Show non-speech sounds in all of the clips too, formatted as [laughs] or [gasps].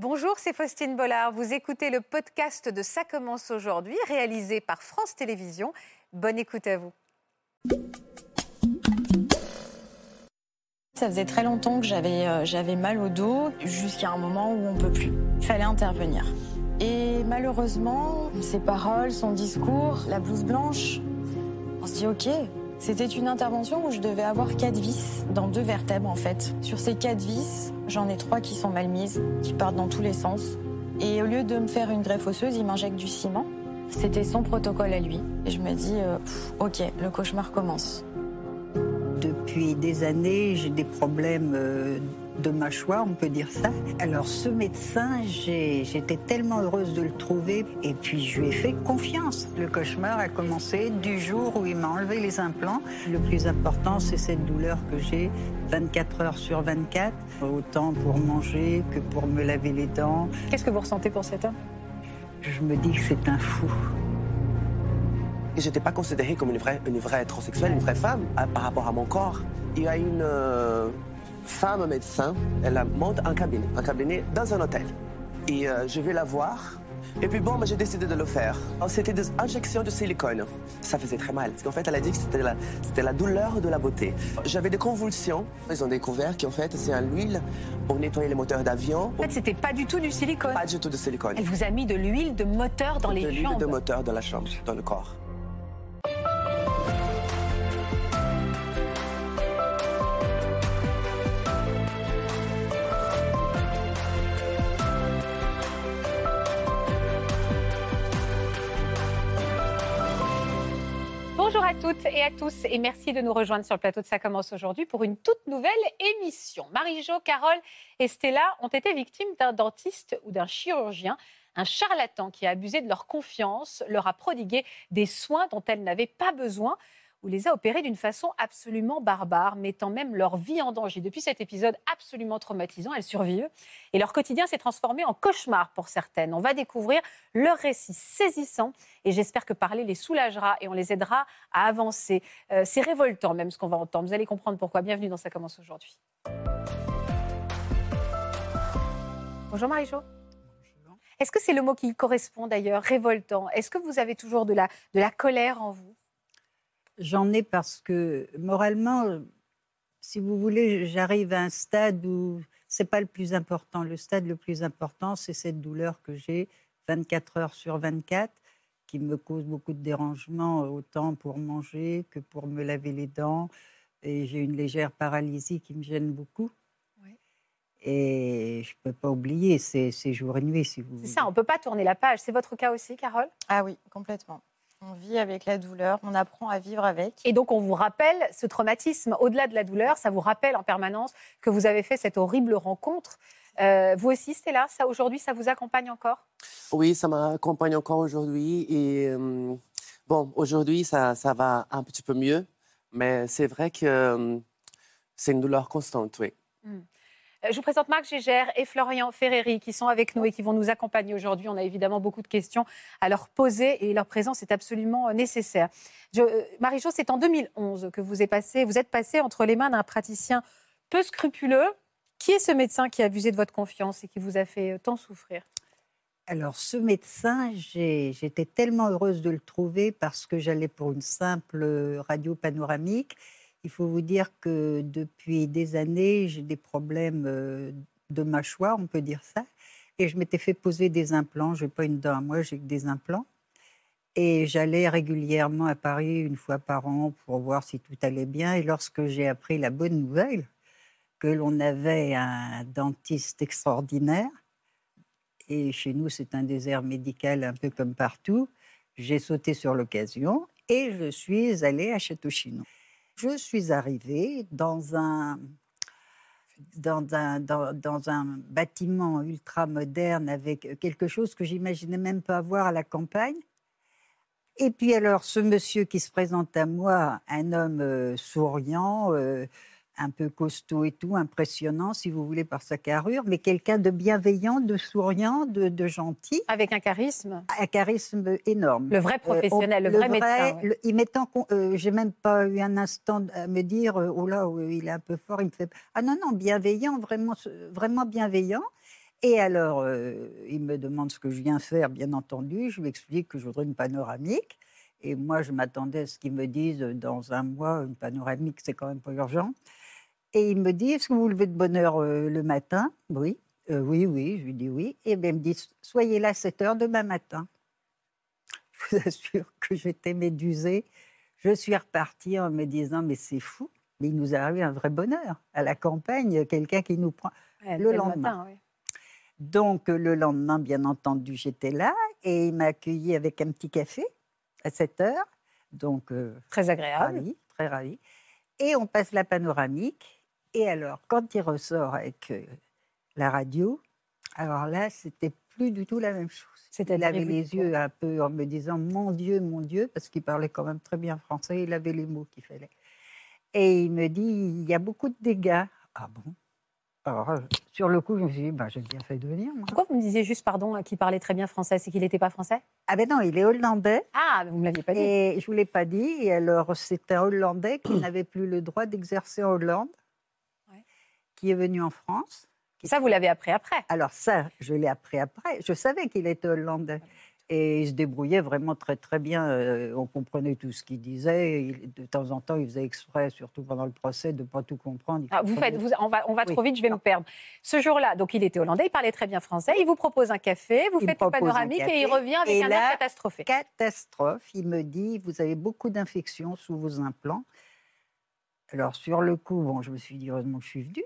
Bonjour, c'est Faustine Bollard. Vous écoutez le podcast de Ça commence aujourd'hui, réalisé par France Télévisions. Bonne écoute à vous. Ça faisait très longtemps que j'avais euh, mal au dos, jusqu'à un moment où on peut plus. Il fallait intervenir. Et malheureusement, ses paroles, son discours, la blouse blanche, on se dit ok. C'était une intervention où je devais avoir quatre vis dans deux vertèbres en fait. Sur ces quatre vis, j'en ai trois qui sont mal mises, qui partent dans tous les sens. Et au lieu de me faire une greffe osseuse, il m'injecte du ciment. C'était son protocole à lui. Et je me dis, euh, ok, le cauchemar commence. Depuis des années, j'ai des problèmes euh, de mâchoire, on peut dire ça. Alors ce médecin, j'ai- j'étais tellement heureuse de le trouver et puis je lui ai fait confiance. Le cauchemar a commencé du jour où il m'a enlevé les implants. Le plus important, c'est cette douleur que j'ai 24 heures sur 24, autant pour manger que pour me laver les dents. Qu'est-ce que vous ressentez pour cet homme? Je me dis que c'est un fou. Et j'étais pas considérée comme une vraie, une vraie transsexuelle, une vraie femme par rapport à mon corps. Il y a une euh, femme médecin, elle monte un cabinet, un cabinet dans un hôtel. Et euh, je vais la voir. Et puis bon, j'ai décidé de le faire. Alors, C'était des injections de silicone. Ça faisait très mal. Parce qu'en fait, elle a dit que c'était la, douleur de la beauté. J'avais des convulsions. Ils ont découvert qu'en fait, c'est à l'huile pour nettoyer les moteurs d'avion. En fait, c'était pas du tout du silicone. Pas du tout de silicone. Elle vous a mis de l'huile de moteur dans de les l'huile jambes. de moteur dans la chambre, dans le corps. Bonjour à toutes et à tous et merci de nous rejoindre sur le plateau de Ça commence aujourd'hui pour une toute nouvelle émission. Marie-Jo, Carole et Stella ont été victimes d'un dentiste ou d'un chirurgien, un charlatan qui a abusé de leur confiance, leur a prodigué des soins dont elles n'avaient pas besoin ou les a opérés d'une façon absolument barbare, mettant même leur vie en danger. Depuis cet épisode absolument traumatisant, elles survivent et leur quotidien s'est transformé en cauchemar pour certaines. On va découvrir leur récit saisissant et j'espère que parler les soulagera et on les aidera à avancer. Euh, c'est révoltant même ce qu'on va entendre. Vous allez comprendre pourquoi. Bienvenue dans Ça commence aujourd'hui. Bonjour Marie-Jo. Est-ce que c'est le mot qui correspond d'ailleurs, révoltant? Est-ce que vous avez toujours de la, de la colère en vous? J'en ai parce que moralement, euh, si vous voulez, j'arrive à un stade où c'est pas le plus important. Le stade le plus important, c'est cette douleur que j'ai 24 heures sur 24 qui me cause beaucoup de dérangements, autant pour manger que pour me laver les dents. Et j'ai une légère paralysie qui me gêne beaucoup. Oui. Et je ne peux pas oublier, c'est c'est jour et nuit, si vous C'est ça, on ne peut pas tourner la page. C'est votre cas aussi, Carole? Ah oui, complètement. On vit avec la douleur, on apprend à vivre avec. Et donc, on vous rappelle ce traumatisme, au-delà de la douleur, ça vous rappelle en permanence que vous avez fait cette horrible rencontre. Euh, vous aussi, Stella, ça aujourd'hui, ça vous accompagne encore? Oui, ça m'accompagne encore aujourd'hui. Et euh, bon, aujourd'hui, ça, ça va un petit peu mieux. Mais c'est vrai que euh, c'est une douleur constante, oui. Euh, Je vous présente Marc Gégère et Florian Ferreri qui sont avec nous et qui vont nous accompagner aujourd'hui. On a évidemment beaucoup de questions à leur poser et leur présence est absolument euh, nécessaire. Euh, Marie-Jo, c'est en 2011 que vous êtes passé, vous êtes passé entre les mains d'un praticien peu scrupuleux. Qui est ce médecin qui a abusé de votre confiance et qui vous a fait euh, tant souffrir? Alors, ce médecin, j'étais tellement heureuse de le trouver parce que j'allais pour une simple euh, radio panoramique. Il faut vous dire que depuis des années, j'ai des problèmes euh, de mâchoire, on peut dire ça. Et je m'étais fait poser des implants. Je n'ai pas une dent à moi, j'ai que des implants. Et j'allais régulièrement à Paris une fois par an pour voir si tout allait bien. Et lorsque j'ai appris la bonne nouvelle que l'on avait un dentiste extraordinaire, et chez nous, c'est un désert médical un peu comme partout. J'ai sauté sur l'occasion et je suis allée à Château-Chinon. Je suis arrivée dans un, dans un, dans, un bâtiment ultra moderne avec quelque chose que j'imaginais même pas avoir à la campagne. Et puis alors, ce monsieur qui se présente à moi, un homme euh, souriant, euh, un peu costaud et tout, impressionnant, si vous voulez, par sa carrure, mais quelqu'un de bienveillant, de souriant, de, de gentil, Avec un charisme, un charisme énorme. le vrai Euh, professionnel, on- le vrai médecin. ouais. le- il m'est euh, j'ai même pas eu un instant à me dire, euh, oh là, il est un peu fort, il me fait. Ah non, non, bienveillant, vraiment, vraiment bienveillant. Et alors, euh, il me demande ce que je viens faire, bien entendu. Je lui explique que je voudrais une panoramique. Et moi, je m'attendais à ce qu'ils me disent dans un mois, une panoramique, c'est quand même pas urgent. Et il me dit, est-ce que vous vous levez de bonne heure euh, le matin? Oui. Euh, oui, oui, je lui dis oui. Et bien, il me dit, soyez là à 7 heures demain matin. [laughs] Je vous assure que j'étais médusée. Je suis repartie en me disant, mais c'est fou. Mais il nous est arrivé un vrai bonheur. À la campagne, quelqu'un qui nous prend Ouais, le lendemain. matin. Donc, le lendemain, bien entendu, j'étais là et il m'a accueilli avec un petit café à 7 heures. Donc, euh, Très agréable. ravi, très ravi. Et on passe la panoramique. Et alors, quand il ressort avec euh, la radio, alors là, c'était plus du tout la même chose. Il avait les yeux un peu en me disant Mon Dieu, mon Dieu, parce qu'il parlait quand même très bien français, il avait les mots qu'il fallait. Et il me dit Il y a beaucoup de dégâts. Ah bon? Alors, euh, sur le coup, je me suis dit ben, J'ai bien fait de venir. moi. Pourquoi vous me disiez juste, pardon, qu'il parlait très bien français? C'est qu'il n'était pas français? Ah ben non, il est hollandais. Ah, vous ne me l'aviez pas dit. Et je ne vous l'ai pas dit. Et alors, c'est un Hollandais qui [clears throat] n'avait plus le droit d'exercer en Hollande. Qui est venu en France. Ça, vous l'avez appris après. Alors ça, je l'ai appris après. Je savais qu'il était hollandais. Et il se débrouillait vraiment très très bien. Euh, on comprenait tout ce qu'il disait. Il- de temps en temps, il faisait exprès, surtout pendant le procès, de ne pas tout comprendre. Ah, vous faites, vous- on va, on va Oui. trop vite, je vais me perdre. Ce jour-là, donc il était hollandais, il parlait très bien français, il vous propose un café, vous Il faites un panoramique et il revient avec Et un là, air catastrophé. Catastrophe. Il me dit, vous avez beaucoup d'infections sous vos implants. Alors sur le coup, bon, je me suis dit, heureusement que je suis venue.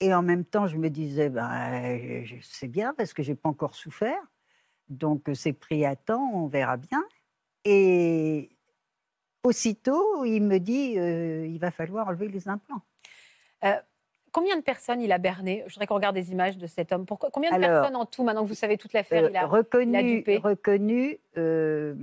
Et en même temps, je me disais, ben, je- c'est bien parce que j'ai pas encore souffert. Donc euh, c'est pris à temps, on verra bien. Et aussitôt, il me dit, euh, il va falloir enlever les implants. Combien de personnes il a berné? Je voudrais qu'on regarde des images de cet homme. Pourquoi, combien de Alors, personnes en tout, maintenant que vous savez toute l'affaire, Euh, il a... reconnu, dupé? reconnu euh,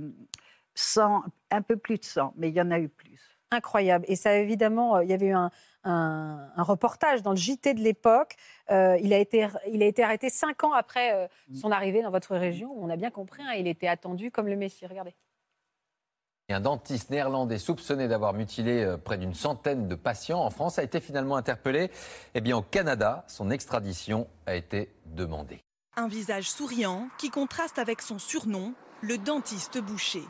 100, un peu plus de 100, mais il y en a eu plus. Incroyable. Et ça, évidemment, euh, il y avait eu un, un- un reportage dans le JT de l'époque. Euh, il, a été, il a été arrêté cinq ans après euh, Mm. son arrivée dans votre région. On a bien compris, hein, il était attendu comme le Messie. Regardez. Un dentiste néerlandais soupçonné d'avoir mutilé euh, près d'une centaine de patients en France a été finalement interpellé. Eh bien, au Canada, son extradition a été demandée. Un visage souriant qui contraste avec son surnom, le dentiste boucher.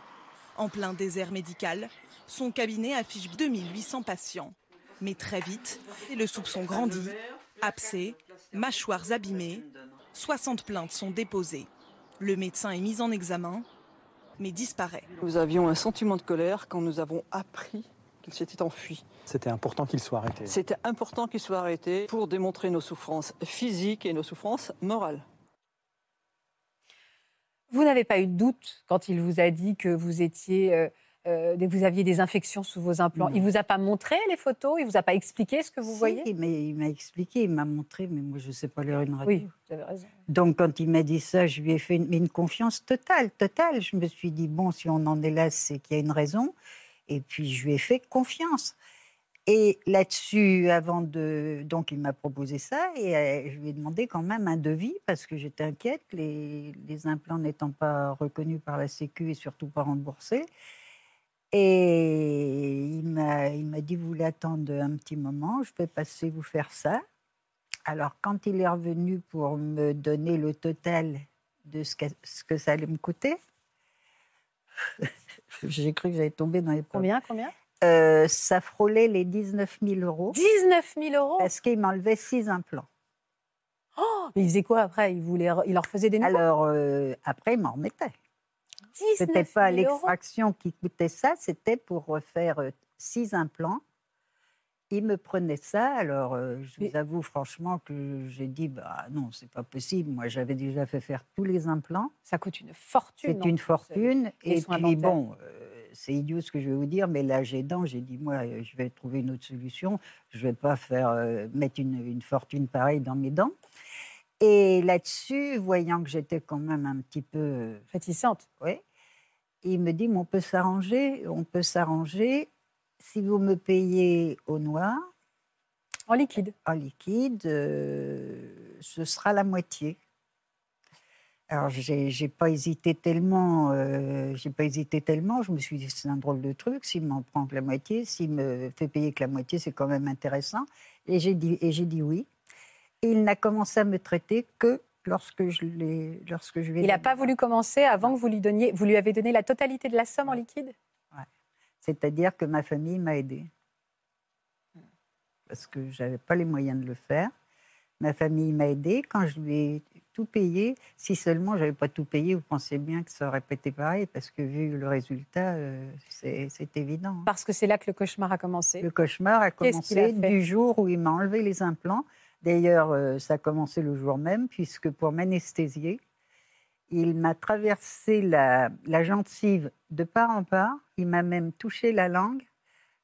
En plein désert médical, son cabinet affiche 2800 patients. Mais très vite, le soupçon grandit. Abcès, mâchoires abîmées, 60 plaintes sont déposées. Le médecin est mis en examen, mais disparaît. Nous avions un sentiment de colère quand nous avons appris qu'il s'était enfui. C'était important qu'il soit arrêté. C'était important qu'il soit arrêté pour démontrer nos souffrances physiques et nos souffrances morales. Vous n'avez pas eu de doute quand il vous a dit que vous étiez, euh, vous aviez des infections sous vos implants. Non. Il vous a pas montré les photos? Il vous a pas expliqué ce que vous Si, voyez? il m'a- Il m'a expliqué, il m'a montré, mais moi, je ne sais pas lire une radio. Oui, vous avez raison. Donc, quand il m'a dit ça, je lui ai fait une, mais une confiance totale, totale. Je me suis dit, bon, si on en est là, c'est qu'il y a une raison. Et puis, je lui ai fait confiance. Et là-dessus, avant de... Donc, il m'a proposé ça et euh, je lui ai demandé quand même un devis parce que j'étais inquiète, les, les implants n'étant pas reconnus par la Sécu et surtout pas remboursés. Et il m'a il m'a dit, vous voulez attendre un petit moment, je vais passer vous faire ça. Alors, quand il est revenu pour me donner le total de ce que, ce que ça allait me coûter, [laughs] j'ai cru que j'allais tomber dans les pommes. Combien Combien? Euh, Ça frôlait les 19 000 euros 19 000 euros? Parce qu'il m'enlevait six implants. Oh, Mais il faisait quoi après? Il, voulait, il leur faisait des nouveaux? Alors, euh, après, il m'en remettait. 19 C'était pas 000 euros l'extraction qui coûtait ça, c'était pour refaire euh, six implants. Il me prenait ça, alors euh, je vous avoue franchement que j'ai dit bah non, c'est pas possible. Moi, j'avais déjà fait faire tous les implants. Ça coûte une fortune. C'est une fortune. Et puis bon, euh, c'est idiot ce que je vais vous dire, mais là, j'ai dents. J'ai dit, moi, je vais trouver une autre solution. Je ne vais pas faire euh, mettre une, une fortune pareille dans mes dents. Et là-dessus, voyant que j'étais quand même un petit peu. Réticente. ouais, il me dit, mais on peut s'arranger. On peut s'arranger si vous me payez au noir, En liquide. en liquide, euh, ce sera la moitié. Alors, j'ai pas hésité tellement, euh, j'ai pas hésité tellement. Je me suis dit, c'est un drôle de truc. S'il m'en prend que la moitié, s'il me fait payer que la moitié, c'est quand même intéressant. Et j'ai dit, et j'ai dit oui. Et il n'a commencé à me traiter que lorsque je, l'ai, lorsque je lui ai Il n'a pas voulu commencer avant que vous lui donniez. Vous lui avez donné la totalité de la somme en liquide? C'est-à-dire que ma famille m'a aidée. Parce que je n'avais pas les moyens de le faire. Ma famille m'a aidée. Quand je lui ai tout payé, si seulement je n'avais pas tout payé, vous pensez bien que ça aurait été pareil, parce que vu le résultat, euh, c'est, c'est évident. hein. Parce que c'est là que le cauchemar a commencé. Le cauchemar a Qu'est-ce qu'il a commencé du jour où il m'a enlevé les implants. D'ailleurs, euh, ça a commencé le jour même, puisque pour m'anesthésier, il m'a traversé la, la gencive de part en part. Il m'a même touché la langue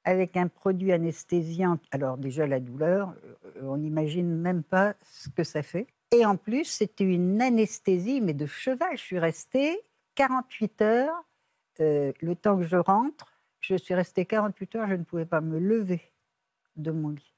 avec un produit anesthésiant. Alors déjà, la douleur, euh, on n'imagine même pas ce que ça fait. Et en plus, c'était une anesthésie, mais de cheval. Je suis restée 48 heures. euh, le temps que je rentre, je suis restée 48 heures, je ne pouvais pas me lever de mon lit.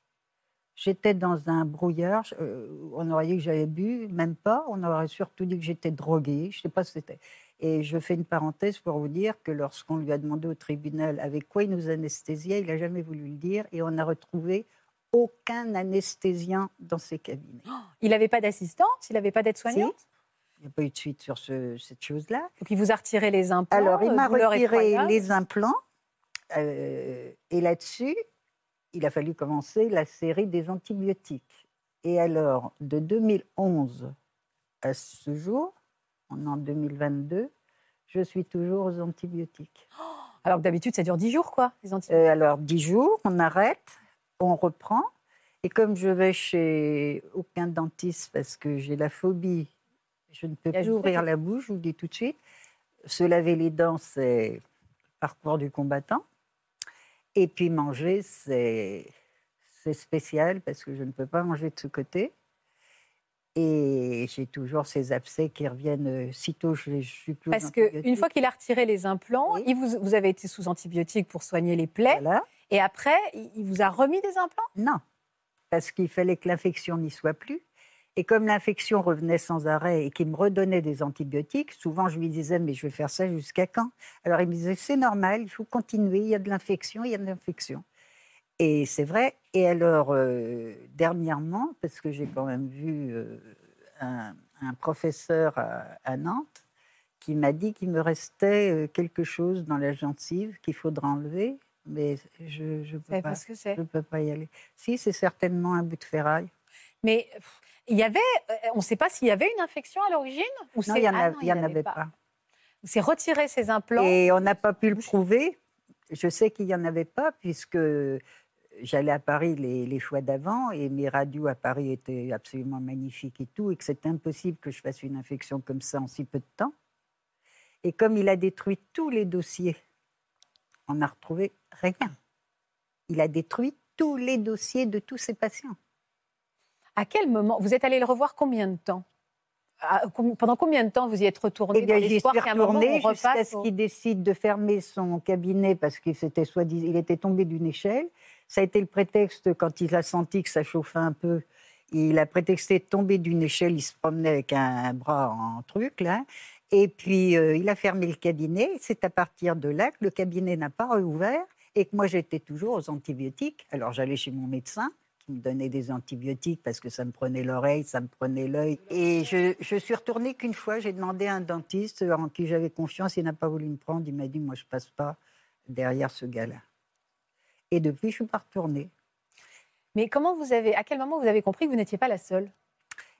J'étais dans un brouillard, euh, on aurait dit que j'avais bu, même pas, on aurait surtout dit que j'étais droguée, je ne sais pas ce que c'était. Et je fais une parenthèse pour vous dire que lorsqu'on lui a demandé au tribunal avec quoi il nous anesthésiait, il n'a jamais voulu le dire et on n'a retrouvé aucun anesthésien dans ses cabinets. [gasps] Il n'avait pas d'assistante, il n'avait pas d'aide-soignante. Il n'y a pas eu de suite sur ce- cette chose-là. Donc il vous a retiré les implants. Alors, il euh, m'a retiré les implants. euh, et là-dessus, il a fallu commencer la série des antibiotiques. Et alors, de 2011 à ce jour, on est en 2022, je suis toujours aux antibiotiques. [gasps] Alors que d'habitude, ça dure 10 jours, quoi, les antibiotiques. Euh, alors, 10 jours, on arrête, on reprend. Et comme je vais chez aucun dentiste parce que j'ai la phobie, je ne peux plus ouvrir la bouche, je vous le dis tout de suite. Se laver les dents, c'est le parcours du combattant. Et puis manger, c'est spécial parce que je ne peux pas manger de ce côté. Et j'ai toujours ces abcès qui reviennent euh, sitôt je, je suis plus Parce qu'une fois qu'il a retiré les implants, Oui. il vous, vous avez été sous antibiotiques pour soigner les plaies. Voilà. Et après, il vous a remis des implants? Non, parce qu'il fallait que l'infection n'y soit plus. Et comme l'infection revenait sans arrêt et qu'il me redonnait des antibiotiques, souvent je lui disais Mais je vais faire ça jusqu'à quand? Alors il me disait C'est normal, il faut continuer, il y a de l'infection, il y a de l'infection. Et c'est vrai. Et alors, euh, dernièrement, parce que j'ai quand même vu euh, un, un professeur à, à Nantes qui m'a dit qu'il me restait euh, quelque chose dans la gencive qu'il faudra enlever, mais je ne peux savez pas. pas ce que c'est? Je ne peux pas y aller. Si, c'est certainement un bout de ferraille. Mais il y avait, euh, on ne sait pas s'il y avait une infection à l'origine ou Non, c'est- il n'y en, Ah avait pas. C'est retirer ces implants. Et on n'a pas pu le prouver. Je sais qu'il n'y en avait pas, puisque j'allais à Paris les, les fois d'avant et mes radios à Paris étaient absolument magnifiques et tout, et que c'était impossible que je fasse une infection comme ça en si peu de temps. Et comme il a détruit tous les dossiers, on n'a retrouvé rien. Il a détruit tous les dossiers de tous ses patients. À quel moment Vous êtes allé le revoir combien de temps? Pendant combien de temps vous y êtes retourné Eh bien, dans l'espoir qu'à un moment on jusqu'à ce qu'il décide de fermer son cabinet parce qu'il s'était soi-disant- il était tombé d'une échelle. Ça a été le prétexte quand il a senti que ça chauffait un peu. Il a prétexté de tomber d'une échelle. Il se promenait avec un, bras en truc là. Et puis euh, il a fermé le cabinet. C'est à partir de là que le cabinet n'a pas rouvert et que moi j'étais toujours aux antibiotiques. Alors j'allais chez mon médecin qui me donnait des antibiotiques parce que ça me prenait l'oreille, ça me prenait l'œil. Et je, je suis retournée qu'une fois, j'ai demandé à un dentiste en qui j'avais confiance, il n'a pas voulu me prendre, il m'a dit, moi je passe pas derrière ce gars-là. Et depuis, je suis pas retournée. Mais comment vous avez, à quel moment vous avez compris que vous n'étiez pas la seule?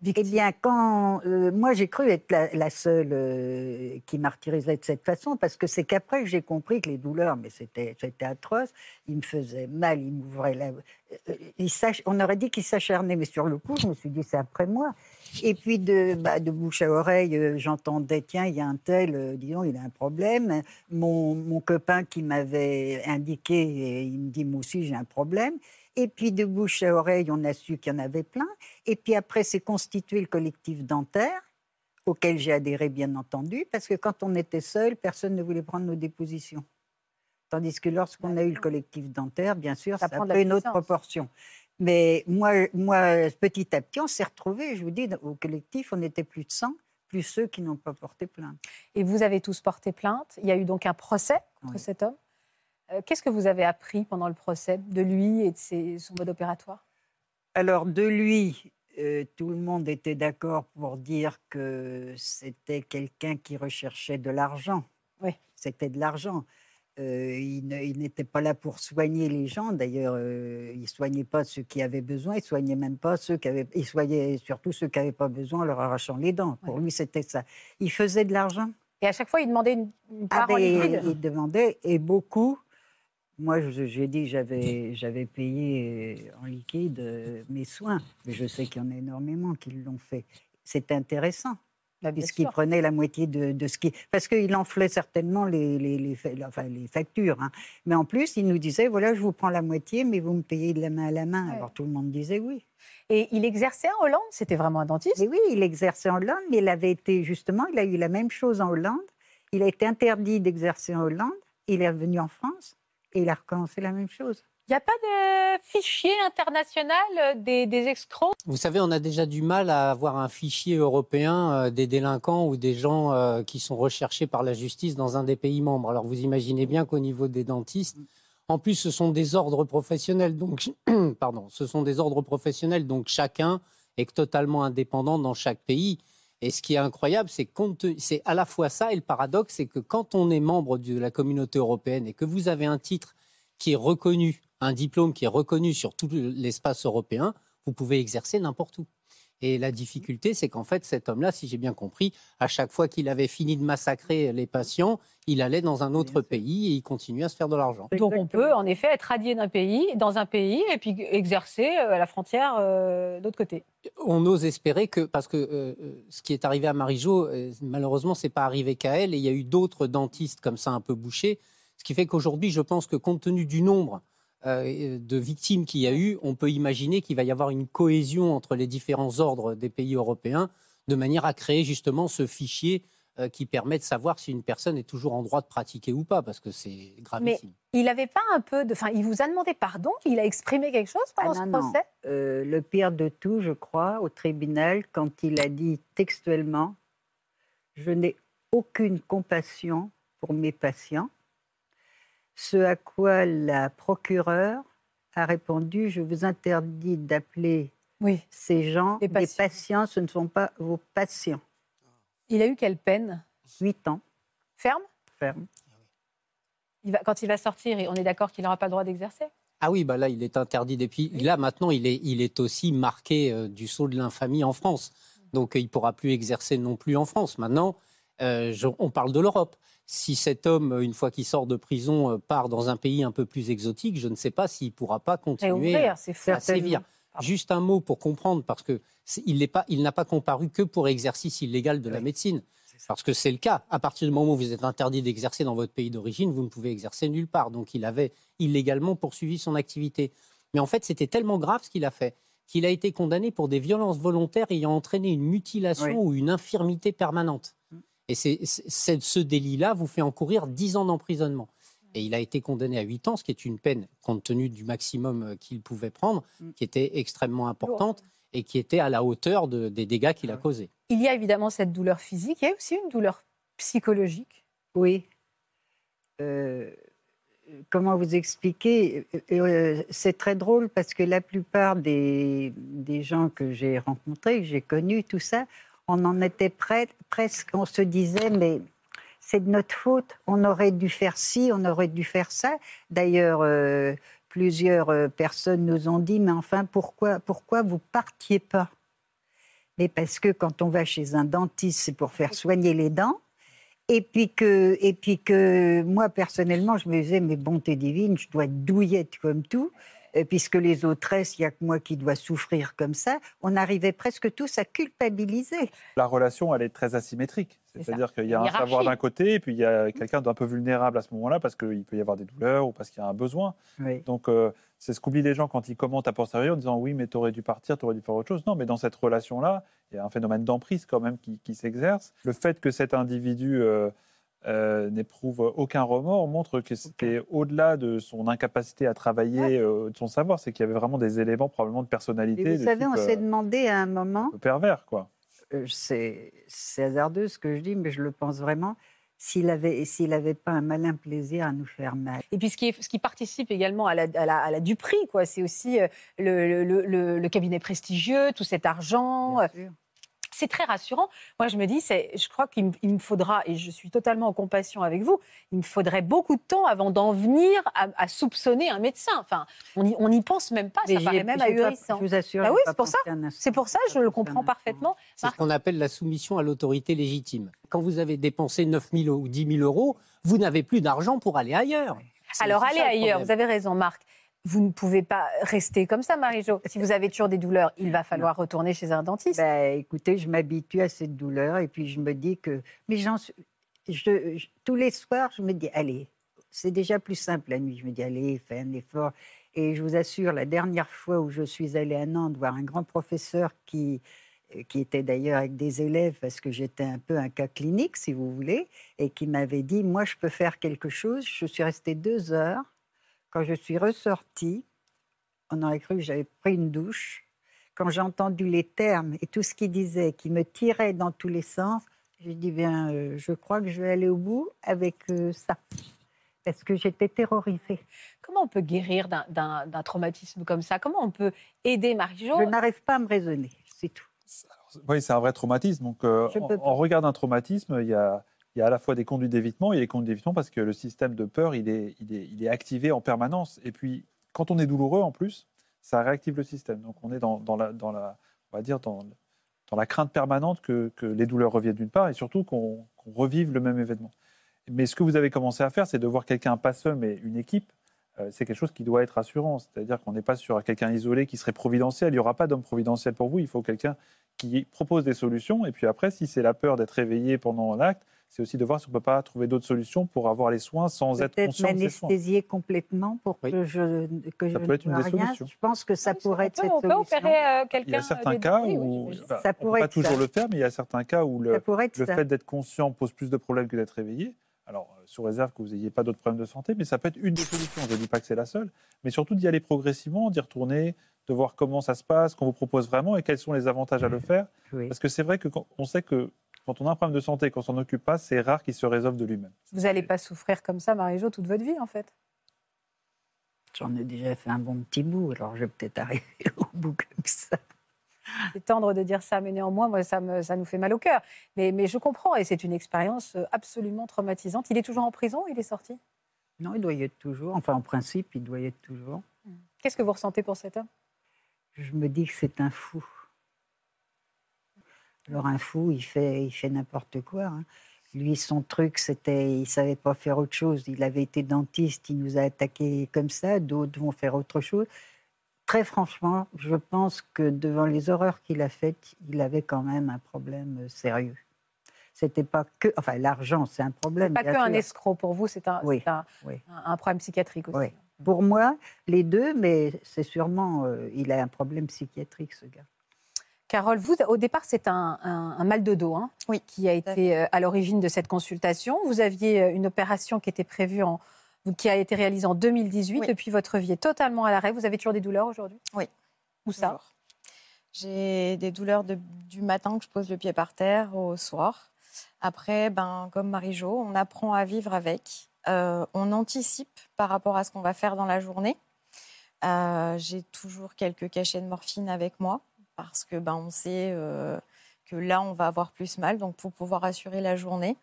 Eh bien, quand euh, moi j'ai cru être la, la seule euh, qui martyrisait de cette façon, parce que c'est qu'après que j'ai compris que les douleurs, mais c'était atroce, il me faisait mal, il m'ouvrait la. euh, il s'ach- on aurait dit qu'il s'acharnait, mais sur le coup, je me suis dit c'est après moi. Et puis de, bah, de bouche à oreille, euh, j'entendais tiens, il y a un tel, euh, dis donc, il a un problème. Mon, mon copain qui m'avait indiqué, et il me dit moi aussi j'ai un problème. Et puis de bouche à oreille, on a su qu'il y en avait plein. Et puis après, c'est constitué le collectif dentaire, auquel j'ai adhéré, bien entendu, parce que quand on était seul, personne ne voulait prendre nos dépositions. Tandis que lorsqu'on a eu le collectif dentaire, bien sûr, Ça ça, prend a pris une autre proportion. Mais moi, moi, petit à petit, on s'est retrouvés. Je vous dis, au collectif, on était plus de 100, plus ceux qui n'ont pas porté plainte. Et vous avez tous porté plainte. Il y a eu donc un procès contre Oui. cet homme. Euh, Qu'est-ce que vous avez appris pendant le procès de lui et de ses- son mode opératoire? Alors, de lui, euh, tout le monde était d'accord pour dire que c'était quelqu'un qui recherchait de l'argent. Oui. C'était de l'argent. Euh, il n'était pas là pour soigner les gens. D'ailleurs, euh, il ne soignait pas ceux qui avaient besoin. Il soignait même pas ceux qui avaient. Il soignait surtout ceux qui n'avaient pas besoin en leur arrachant les dents. Pour lui, c'était ça. Il faisait de l'argent. Et à chaque fois, il demandait une, une Ah part en ben, liquide? il demandait, et beaucoup. Moi, j'ai dit que j'avais, j'avais payé euh, en liquide euh, mes soins. Mais je sais qu'il y en a énormément qui l'ont fait. C'est intéressant, Bah, puisqu'il prenait la moitié de, de ce qui... Parce qu'il enflait certainement les, les, les fa- enfin, les factures. hein. Mais en plus, il nous disait, voilà, je vous prends la moitié, mais vous me payez de la main à la main. Ouais. Alors tout le monde disait oui. Et il exerçait en Hollande, c'était vraiment un dentiste? Mais oui, il exerçait en Hollande, mais il avait été justement, il a eu la même chose en Hollande. Il a été interdit d'exercer en Hollande. Il est revenu en France et il a recommencé la même chose. Il n'y a pas de fichier international euh, des, des escrocs? Vous savez, on a déjà du mal à avoir un fichier européen euh, des délinquants ou des gens euh, qui sont recherchés par la justice dans un des pays membres. Alors vous imaginez bien qu'au niveau des dentistes, en plus ce sont des ordres professionnels, donc [clears throat] pardon, ce sont des ordres professionnels, donc chacun est totalement indépendant dans chaque pays. Et ce qui est incroyable, c'est c'est à la fois ça et le paradoxe, c'est que quand on est membre de la communauté européenne et que vous avez un titre qui est reconnu, un diplôme qui est reconnu sur tout l'espace européen, vous pouvez exercer n'importe où. Et la difficulté, c'est qu'en fait, cet homme-là, si j'ai bien compris, à chaque fois qu'il avait fini de massacrer les patients, il allait dans un autre pays et il continuait à se faire de l'argent. Donc on peut en effet être radié d'un pays, dans un pays, et puis exercer euh, à la frontière euh, d'autre côté. On ose espérer que, parce que euh, euh, ce qui est arrivé à Marie-Jo, euh, malheureusement, c'est pas arrivé qu'à elle, et il y a eu d'autres dentistes comme ça un peu bouchés, ce qui fait qu'aujourd'hui, je pense que compte tenu du nombre euh, de victimes qu'il y a eu, on peut imaginer qu'il va y avoir une cohésion entre les différents ordres des pays européens, de manière à créer justement ce fichier euh, qui permet de savoir si une personne est toujours en droit de pratiquer ou pas, parce que c'est gravissime. Il n'avait pas un peu de. Enfin, il vous a demandé pardon? Il a exprimé quelque chose pendant Ah ce non, non. procès? Euh, le pire de tout, je crois, au tribunal, quand il a dit textuellement Je n'ai aucune compassion pour mes patients. Ce à quoi la procureure a répondu Je vous interdis d'appeler Oui. ces gens Des des patients. patients. ce ne sont pas vos patients. Il a eu quelle peine? Huit ans, Ferme? Ferme. Il va- Quand il va sortir, on est d'accord qu'il n'aura pas le droit d'exercer? Ah oui, bah là, il est interdit depuis. Là, maintenant, il est, il est aussi marqué euh, du sceau de l'infamie en France. Donc, euh, il ne pourra plus exercer non plus en France. Maintenant, euh, je- on parle de l'Europe. Si cet homme, une fois qu'il sort de prison, euh, part dans un pays un peu plus exotique, je ne sais pas s'il ne pourra pas continuer fou. à sévir. Juste un mot pour comprendre, parce que c'est- il n'est pas- il n'a pas comparu que pour exercice illégal de la médecine. Parce que c'est le cas. À partir du moment où vous êtes interdit d'exercer dans votre pays d'origine, vous ne pouvez exercer nulle part. Donc il avait illégalement poursuivi son activité. Mais en fait, c'était tellement grave ce qu'il a fait qu'il a été condamné pour des violences volontaires ayant entraîné une mutilation Oui. ou une infirmité permanente. Et c'est, c'est- ce délit-là vous fait encourir 10 ans d'emprisonnement. Et il a été condamné à 8 ans, ce qui est une peine, compte tenu du maximum euh, qu'il pouvait prendre, Mm. qui était extrêmement importante et qui était à la hauteur de- des dégâts qu'il a causés. Il y a évidemment cette douleur physique, il y a aussi une douleur psychologique. Oui. Euh, comment vous expliquer? Euh, euh, C'est très drôle parce que la plupart des, des gens que j'ai rencontrés, que j'ai connus, tout ça, on en était prêt, presque, on se disait, mais c'est de notre faute, on aurait dû faire ci, on aurait dû faire ça. D'ailleurs, euh, plusieurs euh, personnes nous ont dit, mais enfin, pourquoi, pourquoi vous partiez pas? Mais parce que quand on va chez un dentiste, c'est pour faire soigner les dents. Et puis que, et puis que moi, personnellement, je me disais, mais bonté divine, je dois être douillette comme tout, puisque les autresses, il n'y a que moi qui dois souffrir comme ça. On arrivait presque tous à culpabiliser. La relation, elle est très asymétrique. C'est C'est-à-dire qu'il y a un savoir d'un côté, et puis il y a quelqu'un d'un peu vulnérable à ce moment-là, parce qu'il peut y avoir des douleurs ou parce qu'il y a un besoin. Oui. Donc, euh, c'est ce qu'oublient les gens quand ils commentent à posteriori en disant oui, mais tu aurais dû partir, tu aurais dû faire autre chose. Non, mais dans cette relation-là, il y a un phénomène d'emprise quand même qui, qui s'exerce. Le fait que cet individu euh, euh, n'éprouve aucun remords montre que c'était au-delà de son incapacité à travailler, euh, de son savoir, c'est qu'il y avait vraiment des éléments probablement de personnalité. Et vous de savez, type, on euh, s'est demandé à un moment, un pervers, quoi. euh, c'est c'est hasardeux ce que je dis, mais je le pense vraiment, s'il avait, s'il avait pas un malin plaisir à nous faire mal. Et puis ce qui, est- ce qui participe également à la, à la, à la Dupree, quoi, c'est aussi euh, le, le- le- le cabinet prestigieux, tout cet argent. C'est très rassurant. Moi, je me dis, je crois qu'il me, faudra, et je suis totalement en compassion avec vous, il me faudrait beaucoup de temps avant d'en venir à, à soupçonner un médecin. Enfin, on n'y pense même pas, Mais ça paraît même ahurissant. Je vous assure. Bah oui, c'est pour ça. C'est pour ça, je le comprends parfaitement. C'est ce qu'on appelle la soumission à l'autorité légitime. Quand vous avez dépensé 9 000 ou 10 000 euros, vous n'avez plus d'argent pour aller ailleurs. Alors, allez ailleurs, problème. vous avez raison, Marc. Vous ne pouvez pas rester comme ça, Marie-Jo. Si vous avez toujours des douleurs, il va falloir retourner chez un dentiste. Ben, écoutez, je m'habitue à cette douleur et puis je me dis que. Mais j'en suis- je, je- tous les soirs, je me dis, allez, c'est déjà plus simple la nuit. Je me dis, allez, fais un effort. Et je vous assure, la dernière fois où je suis allée à Nantes voir un grand professeur qui, euh, qui était d'ailleurs avec des élèves, parce que j'étais un peu un cas clinique, si vous voulez, et qui m'avait dit, moi, je peux faire quelque chose. Je suis restée deux heures. Quand je suis ressortie, on aurait cru que j'avais pris une douche quand j'ai entendu les termes et tout ce qu'il disait, qui me tirait dans tous les sens, j'ai dit, bien, euh, je crois que je vais aller au bout avec euh, ça. Parce que j'étais terrorisée. Comment on peut guérir d'un- traumatisme comme ça? Comment on peut aider Marie-Jo? Je n'arrive pas à me raisonner, c'est tout. Oui, c'est un vrai traumatisme. Donc, euh, on, on regarde un traumatisme, il y a, il y a à la fois des conduites d'évitement, a des conduites d'évitement parce que le système de peur, il est, il, est, il est activé en permanence. Et puis, quand on est douloureux, en plus, ça réactive le système. Donc, on est dans, dans la, dans la, on va dire, dans, dans la crainte permanente que, que les douleurs reviennent d'une part et surtout qu'on qu'on revive le même événement. Mais ce que vous avez commencé à faire, c'est de voir quelqu'un, pas seul, mais une équipe. euh, C'est quelque chose qui doit être rassurant. C'est-à-dire qu'on n'est pas sur quelqu'un isolé qui serait providentiel. Il n'y aura pas d'homme providentiel pour vous. Il faut quelqu'un qui propose des solutions. Et puis après, si c'est la peur d'être réveillé pendant l'acte, c'est aussi de voir si on ne peut pas trouver d'autres solutions pour avoir les soins sans être Peut-être conscient de ces soins. m'anesthésier complètement pour Oui. que je, que Ça je peut être ne une vois des rien. solutions. Je pense que ça pourrait être on peut, cette on peut solution. opérer euh, quelqu'un. Il y a euh, certains des cas. Oui, où, oui, bah, Ça on ne peut pas toujours ça. le faire, mais il y a certains cas où le, le fait d'être conscient pose plus de problèmes que d'être réveillé. Alors, euh, sous réserve que vous n'ayez pas d'autres problèmes de santé, mais ça peut être une des solutions. Je ne dis pas que c'est la seule, mais surtout d'y aller progressivement, d'y retourner, de voir comment ça se passe, qu'on vous propose vraiment et quels sont les avantages à le faire. Oui. Parce que c'est vrai que quand- on sait que quand on a un problème de santé et qu'on s'en occupe pas, c'est rare qu'il se résolve de lui-même. Vous n'allez pas souffrir comme ça, Marie-Jo, toute votre vie, en fait? J'en ai déjà fait un bon petit bout, alors je vais peut-être arriver [laughs] au bout comme ça. C'est tendre de dire ça, mais néanmoins, moi, ça, me, ça nous fait mal au cœur. Mais, mais je comprends, et c'est une expérience euh, absolument traumatisante. Il est toujours en prison ou il est sorti? Non, il doit y être toujours. Enfin, en principe, il doit y être toujours. Qu'est-ce que vous ressentez pour cet homme? Je me dis que c'est un fou. Alors un fou, il fait, il fait n'importe quoi. hein. Lui, son truc, c'était, il savait pas faire autre chose. Il avait été dentiste, il nous a attaqués comme ça. D'autres vont faire autre chose. Très franchement, je pense que devant les horreurs qu'il a faites, il avait quand même un problème euh, sérieux. C'était pas que, enfin, l'argent, c'est un problème. Pas que un escroc pour vous, c'est un, Oui, un, oui. un- un problème psychiatrique aussi. Oui. Pour moi, les deux, mais c'est sûrement, euh, il a un problème psychiatrique, ce gars. Carole, vous, au départ, c'est un, un- un mal de dos hein, Oui, qui a été euh, à l'origine de cette consultation. Vous aviez euh, une opération qui était prévue en, qui a été réalisée en 2018. Oui. Depuis, votre vie est totalement à l'arrêt. Vous avez toujours des douleurs aujourd'hui? Oui. Où ça? J'ai des douleurs de- du matin que je pose le pied par terre au soir. Après, ben, comme Marie-Jo, on apprend à vivre avec. Euh, on anticipe par rapport à ce qu'on va faire dans la journée. Euh, J'ai toujours quelques cachets de morphine avec moi parce que ben, on sait euh, que là, on va avoir plus mal. Donc, pour pouvoir assurer la journée,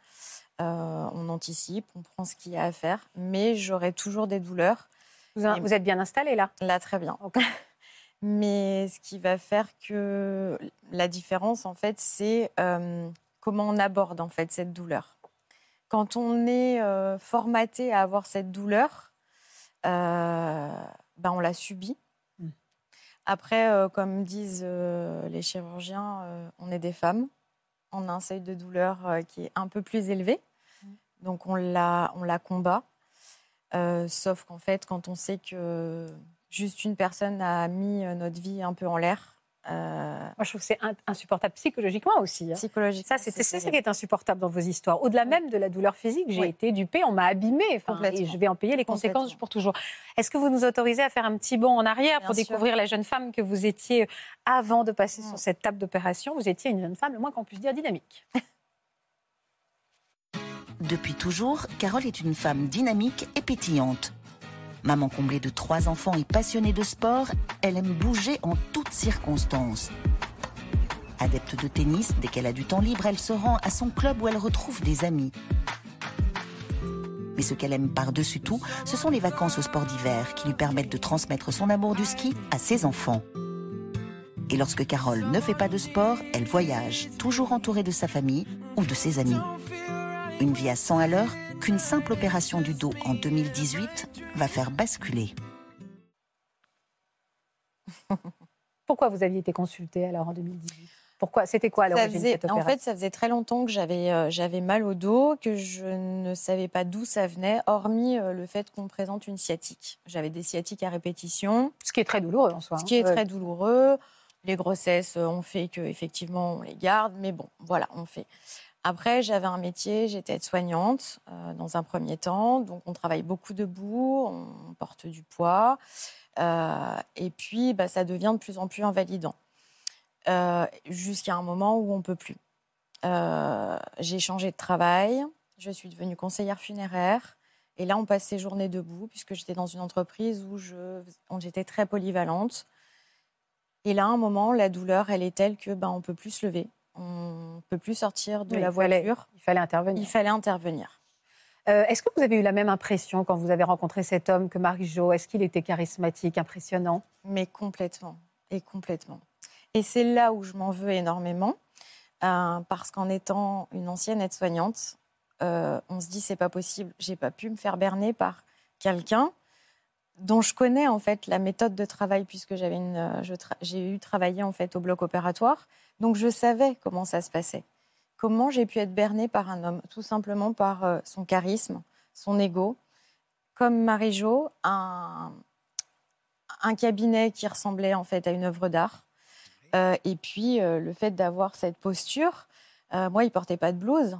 euh, on anticipe, on prend ce qu'il y a à faire. Mais j'aurai toujours des douleurs. vous, en- Et- vous êtes bien installé là? Là, très bien. [laughs] Mais ce qui va faire que la différence, en fait, c'est euh, comment on aborde en fait cette douleur. Quand on est euh, formaté à avoir cette douleur, euh, ben on la subit. Mm. Après, euh, comme disent euh, les chirurgiens, euh, on est des femmes. On a un seuil de douleur qui est un peu plus élevé. Donc on la, on la combat. Sauf qu'en fait, quand on sait que juste une personne a mis notre vie un peu en l'air, Moi, je trouve que c'est in- insupportable psychologiquement aussi. hein. psychologiquement, Ça, c'est c'est ça qui est insupportable dans vos histoires. Au-delà même de la douleur physique, j'ai Oui. été dupée, on m'a abîmée, enfin, et Complètement. je vais en payer les conséquences pour toujours. Est-ce que vous nous autorisez à faire un petit bond en arrière Bien pour sûr. découvrir la jeune femme que vous étiez avant de passer Mm. sur cette table d'opération? Vous étiez une jeune femme, le moins qu'on puisse dire, dynamique. Depuis toujours, Carole est une femme dynamique et pétillante. Maman comblée de trois enfants et passionnée de sport, elle aime bouger en toutes circonstances. Adepte de tennis, dès qu'elle a du temps libre, elle se rend à son club où elle retrouve des amis. Mais ce qu'elle aime par-dessus tout, ce sont les vacances au sport d'hiver qui lui permettent de transmettre son amour du ski à ses enfants. Et lorsque Carole ne fait pas de sport, elle voyage, toujours entourée de sa famille ou de ses amis. Une vie à 100 à l'heure qu'une simple opération du dos en 2018 va faire basculer. [laughs] Pourquoi vous aviez été consultée alors en 2018 Pourquoi? C'était quoi cette En fait, ça faisait très longtemps que j'avais euh, j'avais mal au dos, que je ne savais pas d'où ça venait, hormis euh, le fait qu'on me présente une sciatique. J'avais des sciatiques à répétition. Ce qui est très douloureux en soi. Ce qui est hein. très douloureux. Les grossesses euh, ont fait que effectivement on les garde, mais bon, voilà, on fait. Après, j'avais un métier, j'étais aide-soignante euh, dans un premier temps, donc on travaille beaucoup debout, on porte du poids, euh, et puis bah, ça devient de plus en plus invalidant, Euh, jusqu'à un moment où on peut plus. J'ai changé de travail, je suis devenue conseillère funéraire, et là on passe ses journées debout puisque j'étais dans une entreprise où j'étais très polyvalente. Et là, à un moment, la douleur, elle est telle que ben, on peut plus se lever, on peut plus sortir de Oui, la il fallait- voiture. Il fallait intervenir. Il fallait intervenir. Euh, Est-ce que vous avez eu la même impression quand vous avez rencontré cet homme que Marie-Jo? Est-ce qu'il était charismatique, impressionnant? Mais complètement, et complètement. Et c'est là où je m'en veux énormément, euh, parce qu'en étant une ancienne aide-soignante, euh, on se dit c'est pas possible, j'ai pas pu me faire berner par quelqu'un dont je connais en fait la méthode de travail puisque j'avais une, j'ai eu travaillé en fait au bloc opératoire, donc je savais comment ça se passait. Comment j'ai pu être bernée par un homme, tout simplement par euh, son charisme, son ego, comme Marie-Jo, un, cabinet qui ressemblait en fait à une œuvre d'art. Euh, et puis euh, le fait d'avoir cette posture, moi il portait pas de blouse,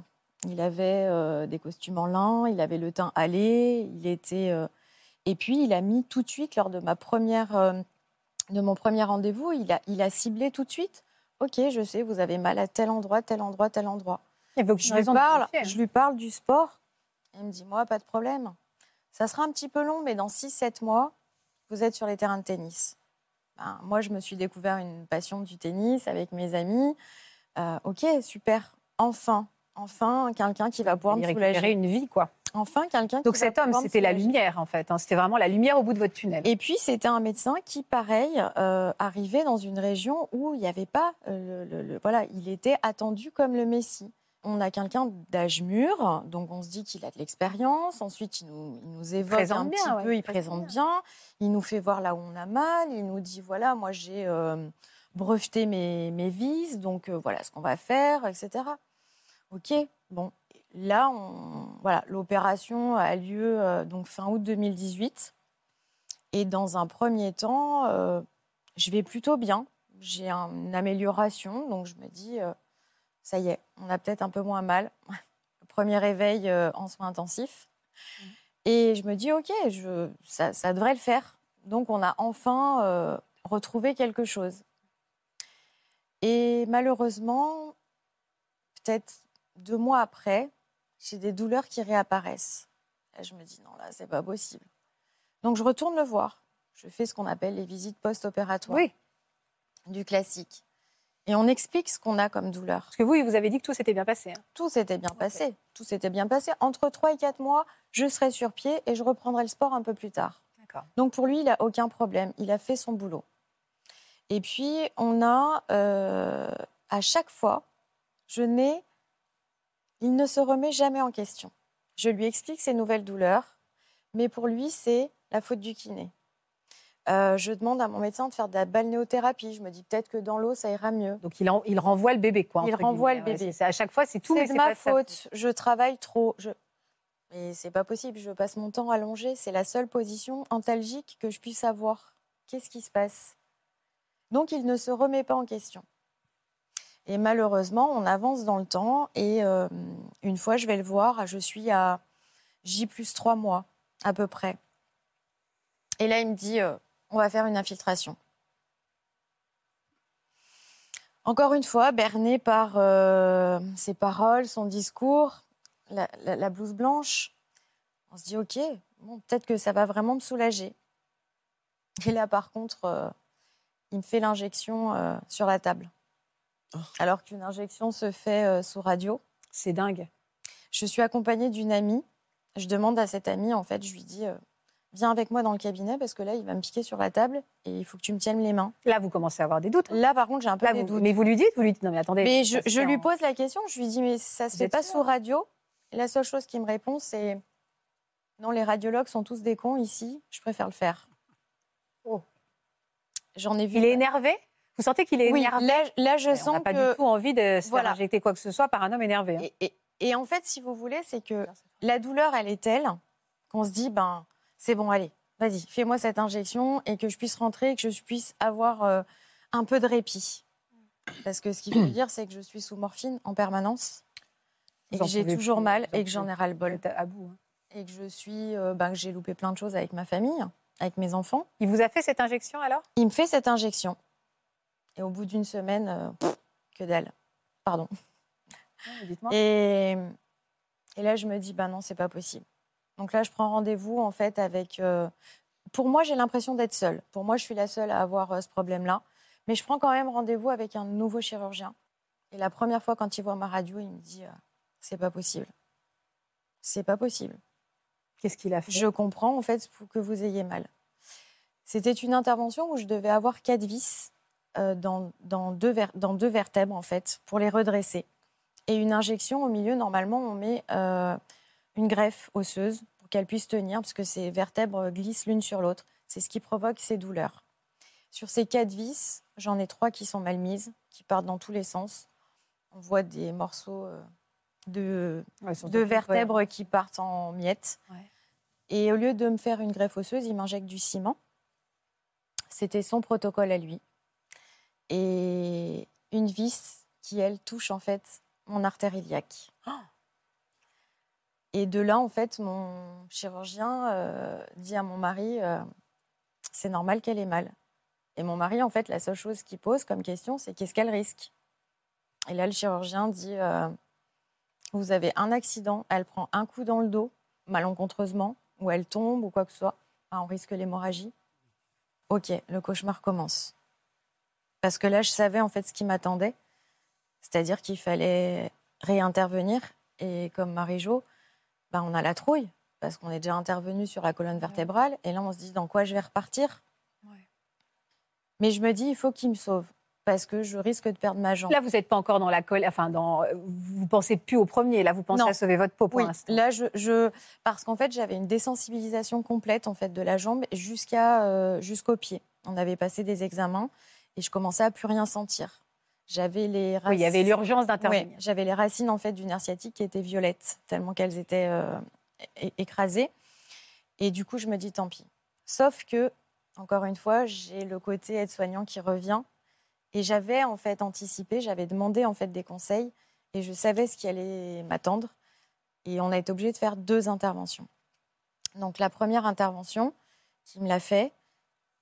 il avait des costumes en lin, il avait le teint allé, il était et puis il a mis tout de suite lors de ma première de mon premier rendez-vous, il a il a ciblé tout de suite. Ok, je sais, vous avez mal à tel endroit, tel endroit, tel endroit. Il y Je lui parle, hein. je lui parle du sport. Il me dit moi pas de problème. Ça sera un petit peu long, mais dans 6-7 mois, vous êtes sur les terrains de tennis. Ben, moi, je me suis découvert une passion du tennis avec mes amis. Euh, ok, super. Enfin, enfin, quelqu'un qui va pouvoir me récupérait soulager. une vie, quoi. Enfin, quelqu'un qui Donc cet homme, c'était la lumière, en fait. hein. C'était vraiment la lumière au bout de votre tunnel. Et puis, c'était un médecin qui, pareil, euh, arrivait dans une région où il n'y avait pas. euh, le, le- le- voilà, il était attendu comme le Messie. On a quelqu'un d'âge mûr, donc on se dit qu'il a de l'expérience. Ensuite, il nous, il nous évoque présente un bien, petit ouais, peu, il il présente bien. Il nous fait voir là où on a mal. Il nous dit voilà, moi j'ai euh, breveté mes, mes vis, donc voilà ce qu'on va faire, etc. Ok, bon. Là, on, voilà, l'opération a lieu euh, donc fin août 2018. Et dans un premier temps, euh, je vais plutôt bien. J'ai un- une amélioration, donc je me dis, euh, ça y est, on a peut-être un peu moins mal. [laughs] Premier réveil en soins intensifs. Et je me dis, OK, je, ça, ça devrait le faire. Donc on a enfin retrouvé quelque chose. Et malheureusement, peut-être deux mois après, j'ai des douleurs qui réapparaissent. Là, je me dis, non, là, c'est pas possible. Donc je retourne le voir. Je fais ce qu'on appelle les visites post-opératoires. Oui. Du classique. Et on explique ce qu'on a comme douleur. Parce que vous, vous avez dit que tout s'était bien passé. hein. Tout s'était bien passé. Tout s'était bien passé. Entre 3 et 4 mois, je serai sur pied et je reprendrai le sport un peu plus tard. D'accord. Donc pour lui, il n'a aucun problème. Il a fait son boulot. Et puis, on a, euh, à chaque fois, je n'ai. Il ne se remet jamais en question. Je lui explique ses nouvelles douleurs, mais pour lui, c'est la faute du kiné. Euh, je demande à mon médecin de faire de la balnéothérapie. Je me dis peut-être que dans l'eau, ça ira mieux. Donc il, en- il renvoie le bébé, quoi. Il renvoie guillemets. le bébé. Ouais, à chaque fois, c'est tout, C'est ma pas faute. Je travaille trop. Je... Mais c'est pas possible. Je passe mon temps allongé. C'est la seule position antalgique que je puisse avoir. Qu'est-ce qui se passe? Donc il ne se remet pas en question. Et malheureusement, on avance dans le temps. Et euh, une fois, je vais le voir. Je suis à J plus 3 mois, à peu près. Et là, il me dit euh, on va faire une infiltration. Encore une fois, berné par euh, ses paroles, son discours, la, la- blouse blanche. On se dit, ok, bon, peut-être que ça va vraiment me soulager. Et là, par contre, il me fait l'injection sur la table. Alors qu'une injection se fait euh, sous radio. C'est dingue. Je suis accompagnée d'une amie. Je demande à cette amie, en fait, je lui dis, euh, viens avec moi dans le cabinet parce que là, il va me piquer sur la table et il faut que tu me tiennes les mains. Là, vous commencez à avoir des doutes. hein. Là, par contre, j'ai un peu Là, des vous- doutes. mais vous lui dites, vous lui dites, non mais attendez. Mais je, lui pose la question, je lui dis, mais ça se Vous fait pas sous radio? La seule chose qu'il me répond, c'est non, les radiologues sont tous des cons ici, je préfère le faire. Oh. J'en ai vu. Il est énervé? Vous sentez qu'il est Oui, énervé là, là, je Mais sens On n'a pas que. du tout envie de se Voilà. faire injecter quoi que ce soit par un homme énervé. hein. Et, et- et en fait, si vous voulez, c'est que la douleur, elle est telle qu'on se dit, ben, c'est bon, allez, vas-y, fais-moi cette injection et que je puisse rentrer et que je puisse avoir euh, un peu de répit. Parce que ce qu'il faut [clears throat] dire, c'est que je suis sous morphine en permanence et que j'ai toujours plus, mal et que j'en ai ras-le-bol. À bout. hein. Et que je suis, euh, ben, que j'ai loupé plein de choses avec ma famille, avec mes enfants. Il vous a fait cette injection alors? Il me fait cette injection. Et au bout d'une semaine, euh, pff, que dalle. Pardon. Dites-moi. Et, et là, je me dis, bah non, c'est pas possible. Donc là, je prends rendez-vous en fait avec. euh, pour moi, j'ai l'impression d'être seule. Pour moi, je suis la seule à avoir euh, ce problème-là. Mais je prends quand même rendez-vous avec un nouveau chirurgien. Et la première fois, quand il voit ma radio, il me dit, c'est pas possible. C'est pas possible. Qu'est-ce qu'il a fait? Je comprends en fait que vous ayez mal. C'était une intervention où je devais avoir quatre vis dans, dans, deux ver- dans deux vertèbres en fait pour les redresser. Et une injection au milieu, normalement, on met euh, une greffe osseuse pour qu'elle puisse tenir parce que ces vertèbres glissent l'une sur l'autre. C'est ce qui provoque ces douleurs. Sur ces quatre vis, j'en ai trois qui sont mal mises, qui partent dans tous les sens. On voit des morceaux euh, de, Ouais, vertèbres qui partent en miettes. Ouais. Et au lieu de me faire une greffe osseuse, il m'injecte du ciment. C'était son protocole à lui. Et une vis qui, elle, touche en fait mon artère iliaque. Et de là, en fait, mon chirurgien euh, dit à mon mari, euh, c'est normal qu'elle ait mal. Et mon mari, en fait, la seule chose qu'il pose comme question, c'est qu'est-ce qu'elle risque? Et là, le chirurgien dit, euh, vous avez un accident, elle prend un coup dans le dos, malencontreusement, ou elle tombe, ou quoi que ce soit, on risque l'hémorragie. Ok, le cauchemar commence. Parce que là, je savais en fait ce qui m'attendait, c'est-à-dire qu'il fallait réintervenir. Et comme Marie-Jo, ben, on a la trouille, parce qu'on est déjà intervenu sur la colonne vertébrale, et là, on se dit dans quoi je vais repartir? Mais je me dis, il faut qu'il me sauve, parce que je risque de perdre ma jambe. Là, vous n'êtes pas encore dans la colère. Enfin, dans, vous pensez plus au premier. Là, vous pensez Non. à sauver votre peau pour Oui, l'instant. là, je, je- parce qu'en fait, j'avais une désensibilisation complète en fait de la jambe jusqu'à euh, jusqu'au pied. On avait passé des examens et je commençais à plus rien sentir. J'avais les Oui, il y avait l'urgence d'intervenir. Oui, j'avais les racines en fait du nerf sciatique qui étaient violettes tellement qu'elles étaient euh, écrasées. Et du coup, je me dis tant pis. Sauf que encore une fois, j'ai le côté aide-soignant qui revient et j'avais en fait anticipé, j'avais demandé en fait des conseils et je savais ce qui allait m'attendre. Et on a été obligé de faire deux interventions. Donc la première intervention qui me l'a fait,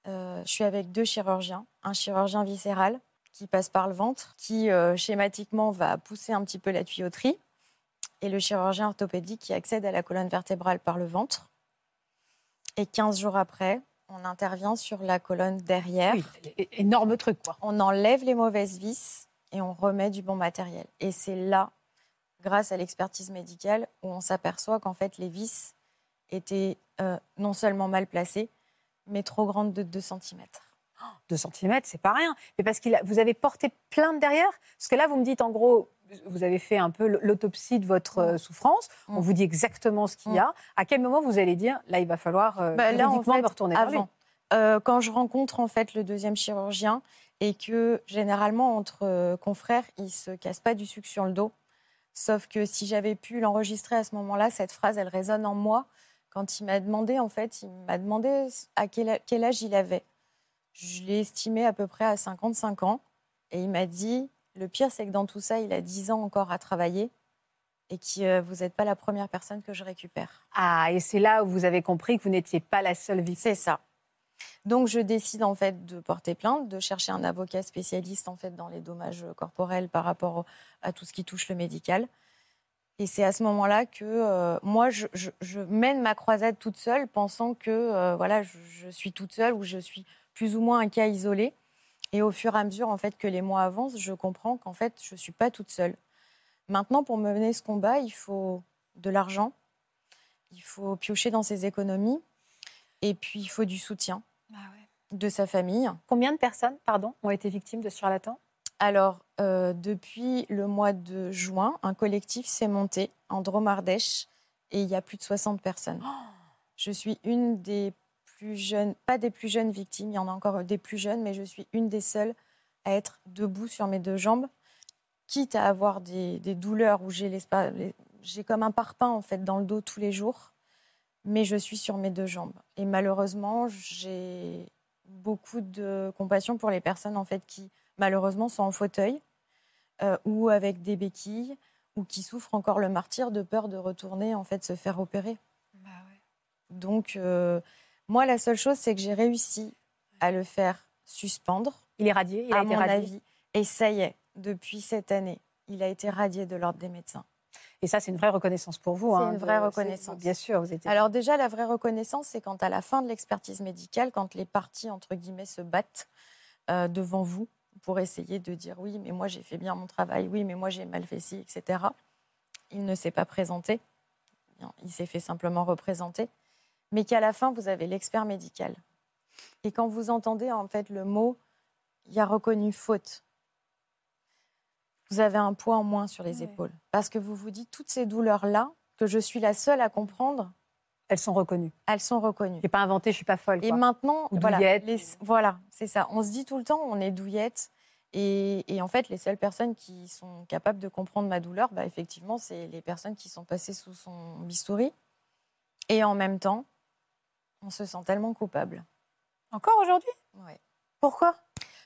je suis avec deux chirurgiens, un chirurgien viscéral qui passe par le ventre, qui euh, schématiquement va pousser un petit peu la tuyauterie, et le chirurgien orthopédique qui accède à la colonne vertébrale par le ventre. Et 15 jours après, on intervient sur la colonne derrière. Oui, énorme truc, quoi. On enlève les mauvaises vis et on remet du bon matériel. Et c'est là, grâce à l'expertise médicale, où on s'aperçoit qu'en fait, les vis étaient euh, non seulement mal placées, mais trop grandes de 2 cm. 2 cm, c'est pas rien. Mais parce que vous avez porté plainte derrière? Parce que là, vous me dites en gros, vous avez fait un peu l'autopsie de votre euh, souffrance. On vous dit exactement ce qu'il y a. À quel moment vous allez dire, là, il va falloir euh, Bah, là, en juridiquement fait, me retourner vers lui? avant, euh, quand je rencontre en fait le deuxième chirurgien et que généralement entre euh, confrères, ils se cassent pas du sucre sur le dos. Sauf que si j'avais pu l'enregistrer à ce moment-là, cette phrase, elle résonne en moi. Quand il m'a demandé, en fait, il m'a demandé à quel, âge il avait. Je l'ai estimé à peu près à 55 ans. Et il m'a dit, le pire, c'est que dans tout ça, il a 10 ans encore à travailler et que euh, vous n'êtes pas la première personne que je récupère. Ah, et c'est là où vous avez compris que vous n'étiez pas la seule victime. C'est ça. Donc je décide en fait de porter plainte, de chercher un avocat spécialiste en fait dans les dommages corporels par rapport à tout ce qui touche le médical. Et c'est à ce moment-là que euh, moi, je, je- je mène ma croisade toute seule, pensant que euh, voilà, je, je suis toute seule ou je suis plus ou moins un cas isolé. Et au fur et à mesure en fait que les mois avancent, je comprends qu'en fait, je suis pas toute seule. Maintenant, pour mener ce combat, il faut de l'argent, il faut piocher dans ses économies, et puis il faut du soutien de sa famille. Combien de personnes, pardon, ont été victimes de ce charlatan? Alors, euh, depuis le mois de juin, un collectif s'est monté en Dromardèche et il y a plus de 60 personnes. Je suis une des plus jeunes, pas des plus jeunes victimes, il y en a encore des plus jeunes, mais je suis une des seules à être debout sur mes deux jambes, quitte à avoir des, douleurs où j'ai j'ai comme un parpaing en fait dans le dos tous les jours, mais je suis sur mes deux jambes. Et malheureusement, j'ai beaucoup de compassion pour les personnes en fait qui malheureusement sont en fauteuil euh, ou avec des béquilles ou qui souffrent encore le martyr de peur de retourner en fait se faire opérer. Donc euh, moi la seule chose c'est que j'ai réussi à le faire suspendre. Il est radié, il a à été mon radié. avis. Et ça y est, depuis cette année, il a été radié de l'ordre des médecins. Et ça, c'est une vraie reconnaissance pour vous. C'est hein, une vraie de- reconnaissance. Bien sûr, vous étiez. Alors déjà, la vraie reconnaissance, c'est quand à la fin de l'expertise médicale, quand les parties, entre guillemets, se battent euh, devant vous pour essayer de dire oui, mais moi j'ai fait bien mon travail, oui, mais moi j'ai mal fait ci, etc. Il ne s'est pas présenté, il s'est fait simplement représenter, mais qu'à la fin, vous avez l'expert médical. Et quand vous entendez en fait le mot, il y a reconnu faute, vous avez un poids en moins sur les épaules. Parce que vous vous dites, toutes ces douleurs-là, que je suis la seule à comprendre, elles sont reconnues. Elles sont reconnues. Je n'ai pas inventé, je suis pas folle. Et maintenant, Ou voilà, les- voilà, c'est ça. On se dit tout le temps, on est douillette. Et, et en fait, les seules personnes qui sont capables de comprendre ma douleur, bah, effectivement, c'est les personnes qui sont passées sous son bistouri. Et en même temps, on se sent tellement coupable. Encore aujourd'hui? Ouais. Pourquoi?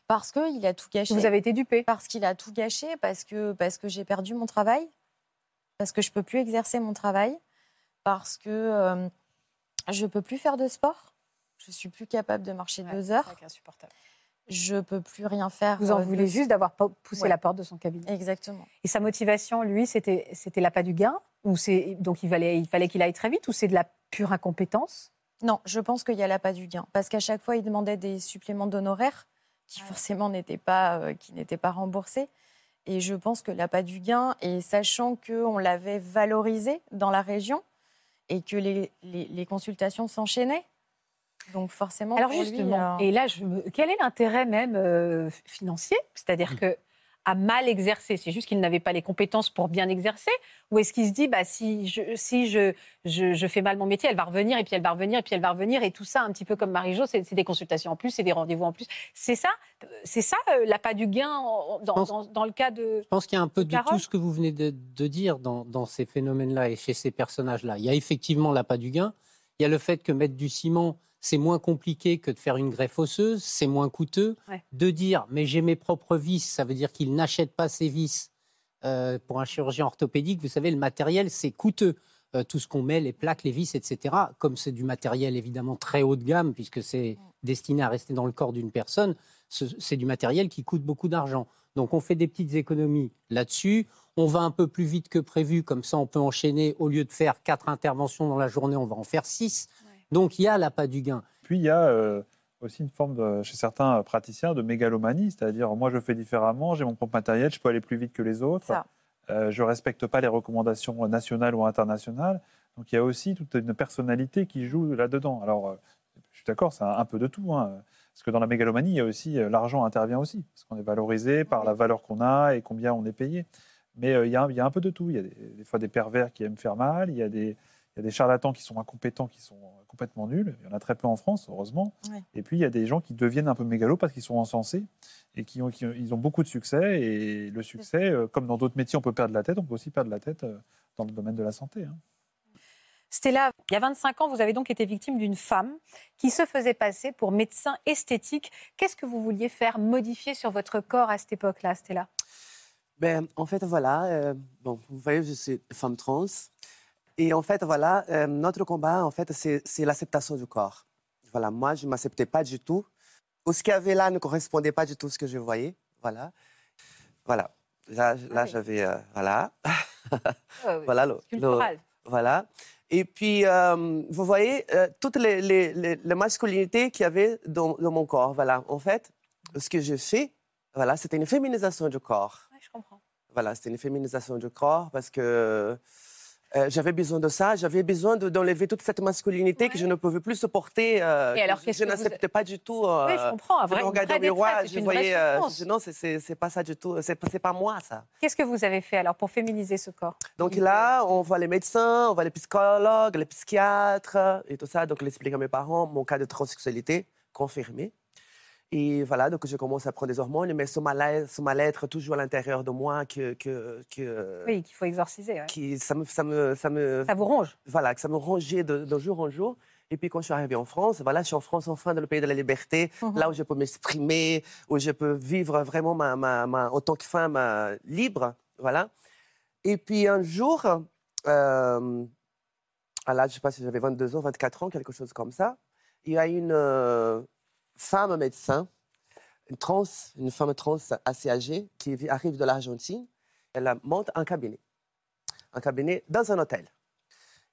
Parce qu'il a tout gâché. Vous avez été dupé. Parce qu'il a tout gâché, parce que, parce que j'ai perdu mon travail, parce que je ne peux plus exercer mon travail, parce que euh, je ne peux plus faire de sport, je ne suis plus capable de marcher deux heures. insupportable. Je ne peux plus rien faire. Vous en euh, voulez de- juste d'avoir po- poussé Ouais. la porte de son cabinet. Exactement. Et sa motivation, lui, c'était c'était l'appât du gain ou c'est donc il fallait il fallait qu'il aille très vite ou c'est de la pure incompétence? Non, je pense qu'il y a l'appât du gain. Parce qu'à chaque fois, il demandait des suppléments d'honoraires qui forcément n'étaient pas, euh, qui n'étaient pas remboursés. Et je pense que l'appât du gain, et sachant qu'on l'avait valorisé dans la région et que les, les- les consultations s'enchaînaient, donc forcément. Alors pour lui, justement, euh, et là, je me- quel est l'intérêt même euh, financier? C'est-à-dire Mmh. que à mal exercer, c'est juste qu'il n'avait pas les compétences pour bien exercer Ou est-ce qu'il se dit, bah, si, je, si je, je, je fais mal mon métier, elle va revenir, et puis elle va revenir, et puis elle va revenir, et tout ça, un petit peu comme Marie-Jo, c'est c'est des consultations en plus, c'est des rendez-vous en plus. C'est ça, c'est ça euh, l'appât du gain en- dans, pense- dans- dans le cas de... Je pense qu'il y a un peu de tout ce que vous venez de, de dire dans, dans ces phénomènes-là et chez ces personnages-là. Il y a effectivement l'appât du gain. Il y a le fait que mettre du ciment, c'est moins compliqué que de faire une greffe osseuse, c'est moins coûteux. Ouais. De dire, mais j'ai mes propres vis, ça veut dire qu'il n'achète pas ses vis. Euh, pour un chirurgien orthopédique, vous savez, le matériel, c'est coûteux. Euh, tout ce qu'on met, les plaques, les vis, etc. Comme c'est du matériel évidemment très haut de gamme, puisque c'est destiné à rester dans le corps d'une personne, ce- c'est du matériel qui coûte beaucoup d'argent. Donc on fait des petites économies là-dessus. On va un peu plus vite que prévu, comme ça on peut enchaîner. Au lieu de faire quatre interventions dans la journée, on va en faire six. Donc il y a l'appât du gain. Puis il y a euh, aussi une forme, de- chez certains praticiens, de mégalomanie, c'est-à-dire moi je fais différemment, j'ai mon propre matériel, je peux aller plus vite que les autres. Euh, je ne respecte pas les recommandations nationales ou internationales. Donc il y a aussi toute une personnalité qui joue là-dedans. Alors euh, je suis d'accord, c'est un, un peu de tout. hein. Parce que dans la mégalomanie, il y a aussi l'argent intervient aussi, parce qu'on est valorisé par la valeur qu'on a et combien on est payé. Mais euh, il y, a, un- il y a un peu de tout. Il y a des, des fois des pervers qui aiment faire mal, il y a des, il y a des charlatans qui sont incompétents, qui sont complètement nuls. Il y en a très peu en France, heureusement. Ouais. Et puis il y a des gens qui deviennent un peu mégalos parce qu'ils sont encensés et qui ont, qui ont- ils ont beaucoup de succès. Et le succès, euh, comme dans d'autres métiers, on peut perdre la tête, on peut aussi perdre la tête euh, dans le domaine de la santé. hein. Stella, il y a 25 ans, vous avez donc été victime d'une femme qui se faisait passer pour médecin esthétique. Qu'est-ce que vous vouliez faire modifier sur votre corps à cette époque-là, Stella? Ben, en fait, voilà, euh, bon, vous voyez, je suis femme trans. Et en fait, voilà, euh, notre combat, en fait, c'est l'acceptation du corps. Voilà, moi, je ne m'acceptais pas du tout. Ou ce qu'il y avait là ne correspondait pas du tout à ce que je voyais. Voilà. Voilà. Là, là j'avais. euh, voilà. Ouais, [laughs] Voilà, le- le- Culturel. voilà. Et puis, euh, vous voyez, toutes les, les, les- les masculinités qu'il y avait dans, dans mon corps. Voilà, en fait, ce que j'ai fait, voilà, c'était une féminisation du corps. Ouais, je comprends. Voilà, c'était une féminisation du corps parce que euh, j'avais besoin de ça. J'avais besoin de- d'enlever toute cette masculinité que je ne pouvais plus supporter. euh, Et alors, que je vous- n'acceptais pas du tout. euh, Oui, je comprends. Un je vrai, regardais vraie au miroir, je voyais. euh, je- non, c'est- pas ça du tout. C'est pas moi, ça. Qu'est-ce que vous avez fait alors pour féminiser ce corps? Donc là, on voit les médecins, on voit les psychologues, les psychiatres et tout ça. Donc, il explique à mes parents mon cas de transsexualité confirmé. Et voilà, donc je commence à prendre des hormones, mais ce mal-être, toujours à l'intérieur de moi, que, que, que- Oui, qu'il faut exorciser. ouais. qui, ça me, ça me, ça me, Ça vous ronge voilà, que ça me rongeait de, de jour en jour. Et puis quand je suis arrivée en France, voilà, je suis en France enfin dans le pays de la liberté, Mhm. là où je peux m'exprimer, où je peux vivre vraiment ma, ma, ma- en tant que femme euh, libre, voilà. Et puis un jour, euh, à l'âge, je sais pas si j'avais 22 ans, 24 ans, quelque chose comme ça, il y a une euh, femme médecin, une trans, une femme trans assez âgée, qui arrive de l'Argentine. Elle monte un cabinet, un cabinet dans un hôtel.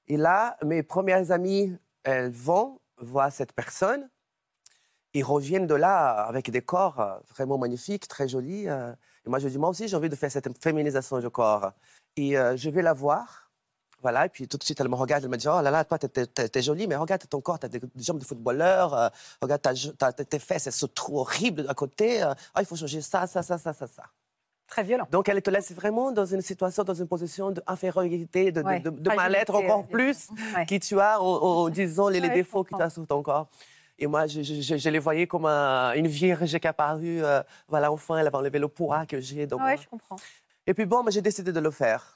Et là, mes premières amies, elles vont voir cette personne. Ils reviennent de là avec des corps euh, vraiment magnifiques, très jolis. euh. Et moi, je dis, moi aussi, j'ai envie de faire cette féminisation du corps. Et euh, je vais la voir. Voilà, et puis tout de suite, elle me regarde, elle me dit, oh là là, toi, t'es- jolie, mais regarde ton corps, t'as des, des jambes de footballeur, euh, regarde ta- tes fesses, elles sont trop horribles à côté. euh, Ah, il faut changer ça, ça, ça, ça, ça, ça. Très violent. Donc, elle te laisse vraiment dans une situation, dans une position d'infériorité, de, de- Ouais, de, de fragilité, mal-être encore plus [laughs] Ouais. qui tu as en, disant les, Ouais, défauts que tu as sur ton corps. Et moi, je, je- je- je les voyais comme un- une vierge qui est apparue. euh, voilà, enfin, elle avait enlevé le poids que j'ai. moi. je comprends. Et puis bon, j'ai décidé de le faire.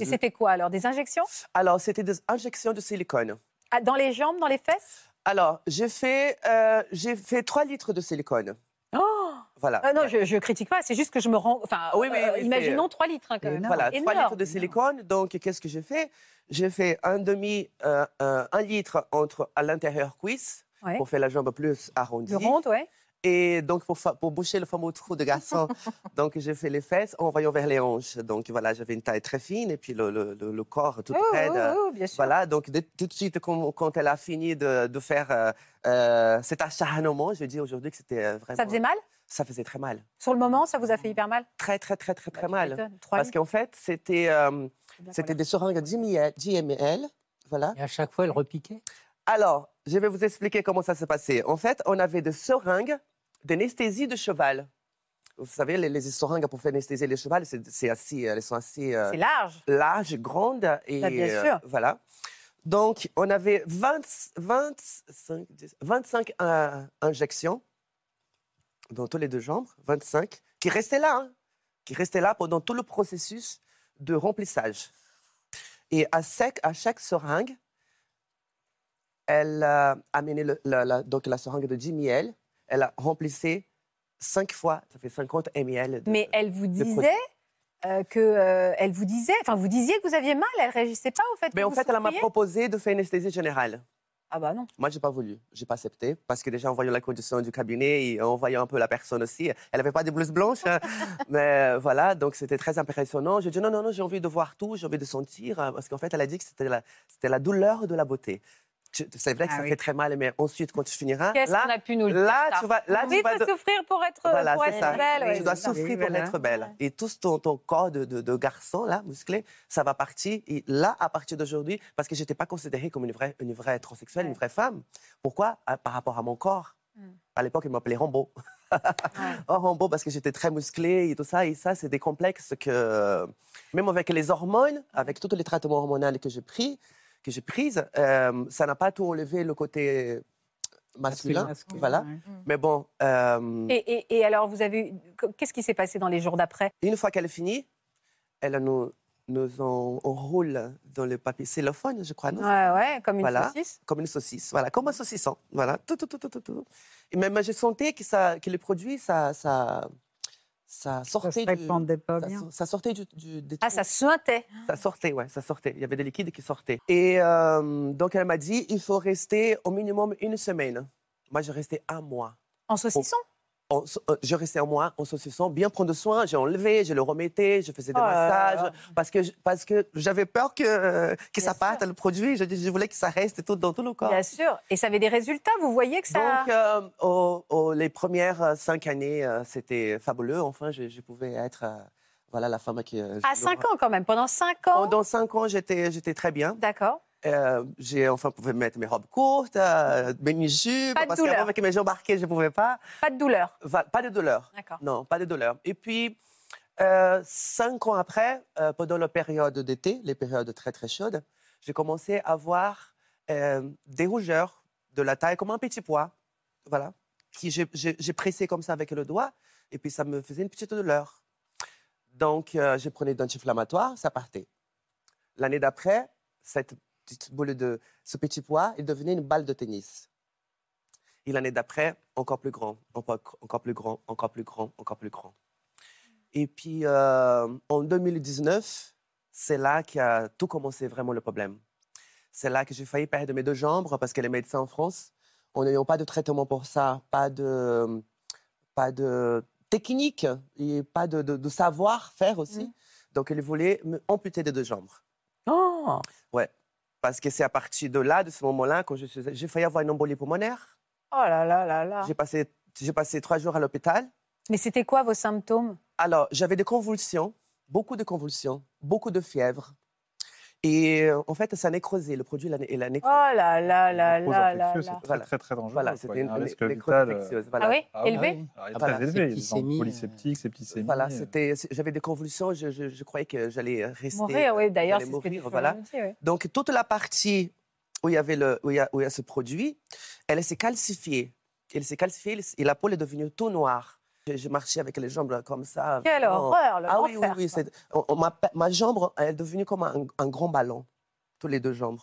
Et c'était quoi alors Des injections? Alors, c'était des injections de silicone. Ah, Dans les jambes, dans les fesses? Alors, j'ai fait, euh, j'ai fait 3 litres de silicone. Oh Voilà. Ah non, je, je critique pas, c'est juste que je me rends. Enfin, Oui, oui, euh, oui, imaginons 3 litres hein, quand même. Voilà, 3 Énorme. litres de silicone. Donc, qu'est-ce que j'ai fait? J'ai fait un demi, euh, un, un litre entre à l'intérieur cuisse Ouais. pour faire la jambe plus arrondie. Le ronde, ouais. Et donc, pour, pour boucher le fameux trou de garçon, [laughs] donc j'ai fait les fesses en voyant vers les hanches. Donc, voilà, j'avais une taille très fine et puis le, le- le- le corps tout Oh, raide. oh, oh, bien sûr. Voilà, donc tout de suite, quand, quand elle a fini de, de faire euh, euh, cet acharnement, je dis aujourd'hui que c'était euh, vraiment... Ça faisait mal? Ça faisait très mal. Sur le moment, ça vous a fait hyper mal? Très, très, très, très, très mal. m'étonnes. Trois Parce qu'en fait, c'était euh, c'était des seringues 10 ml, 10 ml, voilà. Et à chaque fois, elle repiquait? Alors, je vais vous expliquer comment ça s'est passé. En fait, on avait des seringues d'anesthésie de cheval. Vous savez, les, les seringues pour faire anesthésier les chevaux, c'est assez, elles sont assez euh, C'est large. larges, grandes. Et, Bah, bien euh, sûr. voilà. Donc, on avait 20, 25, 10, 25 euh, injections dans tous les deux jambes, 25, qui restaient là, hein, qui restaient là pendant tout le processus de remplissage. Et à, sec, à chaque seringue, elle a amené le- la, la- donc la seringue de 10 ml, elle a remplissé 5 fois, ça fait 50 ml. de- Mais elle vous disait euh, que euh, elle vous disait, enfin vous disiez que vous aviez mal, elle réagissait pas au fait. Mais que en vous fait, elle m'a proposé de faire anesthésie générale. Ah bah non. Moi, j'ai pas voulu, j'ai pas accepté, parce que déjà en voyant la condition du cabinet et en voyant un peu la personne aussi, elle n'avait pas des blouses blanches, [laughs] mais voilà, donc c'était très impressionnant. J'ai dit non, non, non, j'ai envie de voir tout, j'ai envie de sentir, euh, parce qu'en fait, elle a dit que c'était la, c'était la douleur de la beauté. Tu- C'est vrai que Ah ça oui. fait très mal, mais ensuite, quand tu finiras, Qu'est-ce là, qu'on a pu nous le dire là, ça? tu vas, là, Oui, tu vas de- souffrir pour être, voilà, pour c'est être ça. belle. ouais, tu dois souffrir Oui, pour voilà. être belle. Et tout ton, ton corps de, de- de garçon, là, musclé, ça va partir. Et là, à partir d'aujourd'hui, parce que je n'étais pas considérée comme une vraie, une vraie transsexuelle, une vraie femme. Pourquoi? À- Par rapport à mon corps. Mm. À l'époque, ils m'appelaient Rambo. [laughs] oh, Rambo, parce que j'étais très musclée et tout ça. Et ça, c'est des complexes que, même avec les hormones, avec tous les traitements hormonaux que j'ai pris, que j'ai prises, euh, ça n'a pas tout enlevé le côté masculin. Masculin, voilà. ouais. Mais bon. euh, Et, et- et alors, vous avez qu'est-ce qui s'est passé dans les jours d'après? Une fois qu'elle est finie, elle nous, nous en- enroule dans le papier cellophane, je crois, non? Ouais, ouais, comme une Voilà. saucisse. Comme une saucisse, voilà, comme un saucisson, voilà, tout, tout, tout, tout, tout, tout. Et même, j'ai senti que, ça, que le produit, ça, ça, ça Ça sortait du... répandait pas Ça, bien. ça sortait du, du- des Ah, ça suintait. Ça sortait, ouais, ça sortait. Il y avait des liquides qui sortaient. Et euh, donc, elle m'a dit, il faut rester au minimum une semaine. Moi, j'ai resté un mois. En saucisson? Euh, je restais en moi, en saucisson, bien prendre soin. J'ai enlevé, je le remettais, je faisais des Oh massages. Parce que, parce que j'avais peur que, euh, que Bien ça parte, le produit. Je, je voulais que ça reste tout dans tout le corps. Bien sûr. Et ça avait des résultats, vous voyez que ça. Donc, euh, les premières cinq années, c'était fabuleux. Enfin, je, je pouvais être voilà, la femme qui. à je- 5 ans quand même, pendant 5 ans. Pendant cinq ans, j'étais j'étais très bien. D'accord. Euh, j'ai enfin pouvais mettre mes robes courtes, euh, mes de parce qu'avant avec mes jambes marquées, je ne pouvais pas. Pas de douleur. Va- Pas de douleur. D'accord. Non, pas de douleur. Et puis, euh, cinq ans après, euh, pendant la période d'été, les périodes très très chaudes, j'ai commencé à avoir des rougeurs de la taille comme un petit pois, voilà, qui j'ai- pressé comme ça avec le doigt, et puis ça me faisait une petite douleur. Donc, je prenais d'anti-inflammatoire, ça partait. L'année d'après, cette petite boule de ce petit pois est devenu une balle de tennis. Et l'année d'après, encore plus grand, encore, encore plus grand, encore plus grand, encore plus grand. Et puis, euh, en 2019, c'est là qu'a tout commencé vraiment le problème. C'est là que j'ai failli perdre mes deux jambes parce que les médecins en France, en n'ayant pas de traitement pour ça, pas de, pas de technique et pas de, de- de savoir-faire aussi. Donc, ils voulaient amputer des deux jambes. Oh Ouais. Parce que c'est à partir de là, de ce moment-là, quand je suis... j'ai failli avoir une embolie pulmonaire. Oh là là là là. J'ai passé, j'ai passé trois jours à l'hôpital. Mais c'était quoi vos symptômes? Alors, j'avais des convulsions, beaucoup de convulsions, beaucoup de fièvre. Et euh, en fait, ça nécrosé. Le produit, il a, il a Oh là là là Nécrose là là là. c'est très, très, très dangereux. Voilà, c'était une, une nécrose euh, infectieuse. Voilà. Ah oui Ah oui, Élevé est Voilà. très élevé. Est polyseptique, septicémie. Voilà, euh, c'était, j'avais des convulsions. Je, je- je croyais que j'allais rester. Mourir, oui, d'ailleurs, c'est ce mourir, voilà. oui. Donc, toute la partie où il y avait le, où il y a, où il y a ce produit, elle s'est calcifiée. Elle s'est calcifiée et la peau est devenue tout noire. Je, je marchais avec les jambes comme ça. Quelle vraiment. horreur, le Ah oui, oui, oui. quoi. c'est- on- on- ma, ma jambe, elle est devenue comme un, un grand ballon, tous les deux jambes.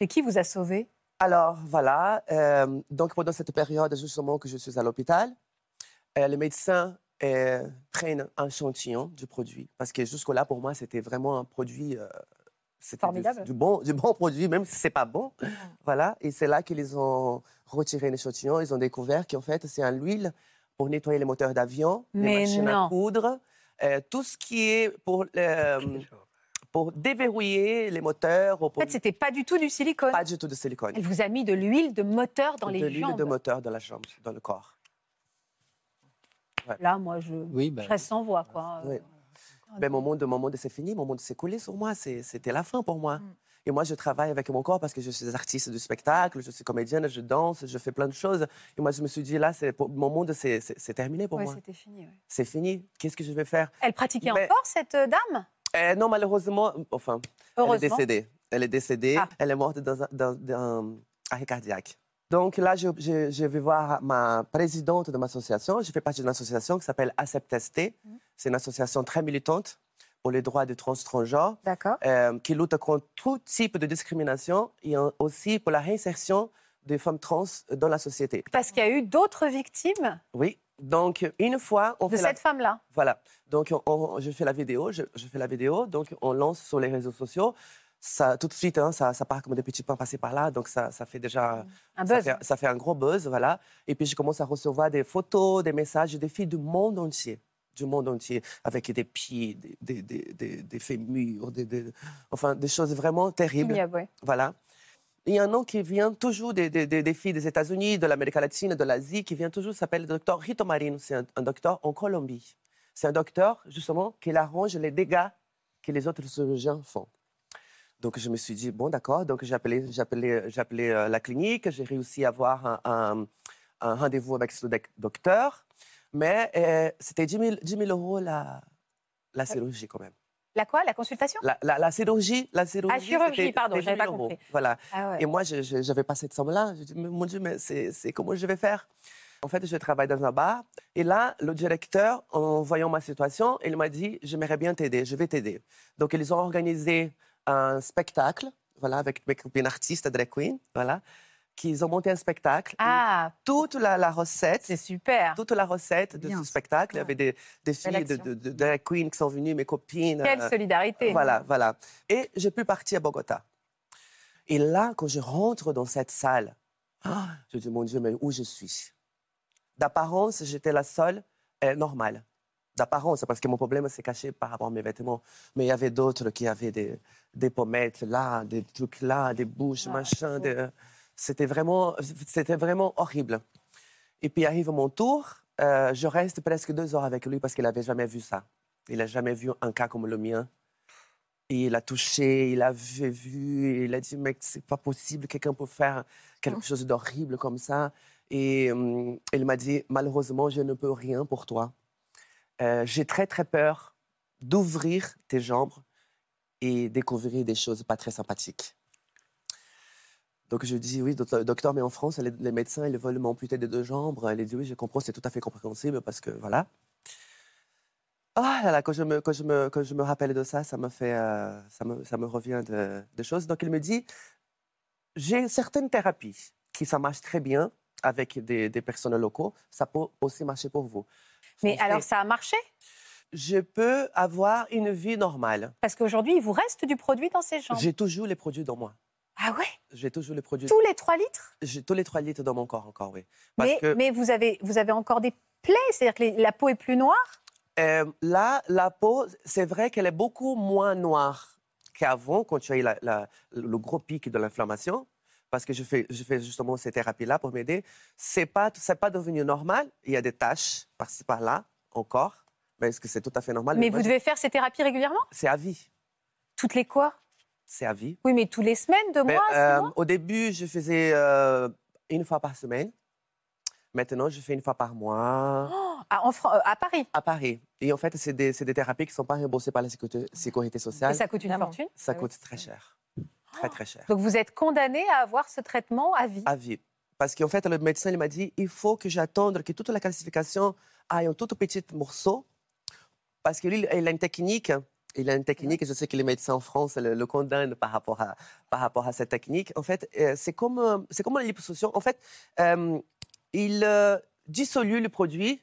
Et qui vous a sauvé Alors, voilà. euh, donc, pendant cette période, justement, que je suis à l'hôpital, euh, les médecins euh, prennent un échantillon du produit. Parce que jusque-là, pour moi, c'était vraiment un produit. euh, c'était Formidable. Du, bon, du bon produit, même si ce n'est pas bon. Voilà. Et c'est là qu'ils ont retiré l'échantillon. Ils ont découvert qu'en fait, c'est un huile pour nettoyer les moteurs d'avion, les machines non. à coudre, euh, tout ce qui est pour, euh, pour déverrouiller les moteurs. En fait, c'était pas du tout du silicone. Pas du tout de silicone Elle vous a mis de l'huile de moteur dans de les l'huile jambes. de moteur dans la jambe, dans le corps. Là, moi, je, Oui, je reste sans voix, quoi. Oui. Ben, mon monde, mon monde c'est fini, mon monde s'est coulé sur moi, c'était la fin pour moi. Et moi, je travaille avec mon corps parce que je suis artiste du spectacle, je suis comédienne, je danse, je fais plein de choses. Et moi, je me suis dit, là, pour- mon monde, c'est terminé pour Ouais, moi. c'était fini. ouais. C'est fini. Qu'est-ce que je vais faire? Elle pratiquait Mais- encore, cette euh, dame? Euh, Non, malheureusement, enfin, elle est décédée. Elle est décédée. Ah. Elle est morte d'un arrêt cardiaque. Donc là, je, je- je vais voir ma présidente de ma association. Je fais partie d'une association qui s'appelle ACEPT-ST. Mhm. C'est une association très militante pour les droits des trans transgenres euh, qui lutte contre tout type de discrimination et aussi pour la réinsertion des femmes trans dans la société. Parce qu'il y a eu d'autres victimes Oui. Donc, une fois, on de fait la- cette femme-là. voilà. Donc, on- on- je fais la vidéo, je, je fais la vidéo, donc on lance sur les réseaux sociaux. Ça, tout de suite, hein, ça, ça part comme des petits pains passés par là, donc ça, ça fait déjà Un ça buzz. fait, ça fait un gros buzz, voilà. Et puis, je commence à recevoir des photos, des messages des filles du monde entier, du monde entier, avec des pieds, des, des, des, des- des fémurs, enfin, des choses vraiment terribles. Ignoble, ouais. Voilà. Il y a un nom qui vient toujours des, des- des- filles des États-Unis, de l'Amérique latine, de l'Asie, qui vient toujours, s'appelle le docteur Rito Marino. C'est un, un docteur en Colombie. C'est un docteur, justement, qui arrange les dégâts que les autres chirurgiens font. Donc, je me suis dit, bon, d'accord. Donc, j'ai appelé, appelé, euh, la clinique. J'ai réussi à avoir un, un- un rendez-vous avec ce doc- docteur. Mais euh, c'était 10 000, 10 000 euros la, la chirurgie, quand même. La quoi? La consultation? La, la- la chirurgie, la chirurgie. Ah, chirurgie, pardon, j'avais pas 10 000 euros. compris. Voilà. Ah ouais. Et moi, je n'avais pas cette somme-là. Je dis, mon Dieu, mais c'est c'est comment je vais faire? En fait, je travaille dans un bar. Et là, le directeur, en voyant ma situation, il m'a dit, j'aimerais bien t'aider, je vais t'aider. Donc, ils ont organisé un spectacle, voilà, avec mes copines artistes, drag queen, voilà, qu'ils ont monté un spectacle. Ah, Toute la, la recette, c'est super. toute la recette de Bien, ce spectacle. Il y avait des, des filles de, de, de drag queen qui sont venues, mes copines. Quelle euh, solidarité. voilà, voilà. Et j'ai pu partir à Bogota. Et là, quand je rentre dans cette salle, ah, je dis, mon Dieu, mais où je suis? D'apparence, j'étais la seule euh, normale. D'apparence, parce que mon problème s'est caché par rapport à mes vêtements. Mais il y avait d'autres qui avaient des, des pommettes là, des trucs là, des bouches, machin. des- C'était vraiment, c'était vraiment horrible. Et puis arrive mon tour, euh, je reste presque deux heures avec lui parce qu'il n'avait jamais vu ça. Il n'a jamais vu un cas comme le mien. Et il a touché, il a vu, il a dit, mec, c'est pas possible, quelqu'un peut faire quelque chose d'horrible comme ça. Et hum, il m'a dit, malheureusement, je ne peux rien pour toi. Euh, J'ai très, très peur d'ouvrir tes jambes et découvrir des choses pas très sympathiques. Donc je dis, oui, docteur, mais en France, les, médecins, ils veulent m'amputer des deux jambes. Elle dit, oui, je comprends, c'est tout à fait compréhensible parce que, voilà. Ah là là, quand je me, quand je me, quand je me rappelle de ça, ça me fait, euh, ça me, ça me revient de, de choses. Donc il me dit, j'ai certaines thérapies qui ça marche très bien avec des, des personnes locaux. Ça peut aussi marcher pour vous. Mais alors, ça a marché? je peux avoir une vie normale. Parce qu'aujourd'hui, il vous reste du produit dans ces jambes? J'ai toujours les produits dans moi. Ah ouais? J'ai toujours les produits. Tous les 3 litres? J'ai tous les 3 litres dans mon corps encore, oui. Parce mais, que mais vous, avez, vous avez encore des plaies C'est-à-dire que la peau est plus noire? Euh, là, la peau, c'est vrai qu'elle est beaucoup moins noire qu'avant, quand tu as eu la- la- le gros pic de l'inflammation. Parce que je fais, je fais justement ces thérapies-là pour m'aider. C'est pas, c'est pas devenu normal. Il y a des taches par-ci par-là encore, mais est-ce que c'est tout à fait normal? Mais vous devez faire ces thérapies régulièrement? C'est à vie. Toutes les quoi? C'est à vie. Oui, mais tous les semaines, deux Mais, mois, euh, au début, je faisais euh, une fois par semaine. Maintenant, je fais une fois par mois Oh, à, en Fran- euh, à Paris? à Paris. Et en fait, c'est des, c'est des thérapies qui ne sont pas remboursées par la sécurité, sécurité Et sociale. ça coûte une fortune? Ça Ah oui. coûte très cher. Très, très cher. Donc vous êtes condamné à avoir ce traitement à vie? À vie. Parce qu'en fait, le médecin il m'a dit il faut que j'attende que toute la calcification aille en tout petit morceau. Parce qu'il il a une technique. Il a une technique, et je sais que les médecins en France le, le condamnent par rapport à, par rapport à cette technique. En fait, euh, c'est comme, euh, c'est comme la liposuction. En fait, euh, il euh, dissolue le produit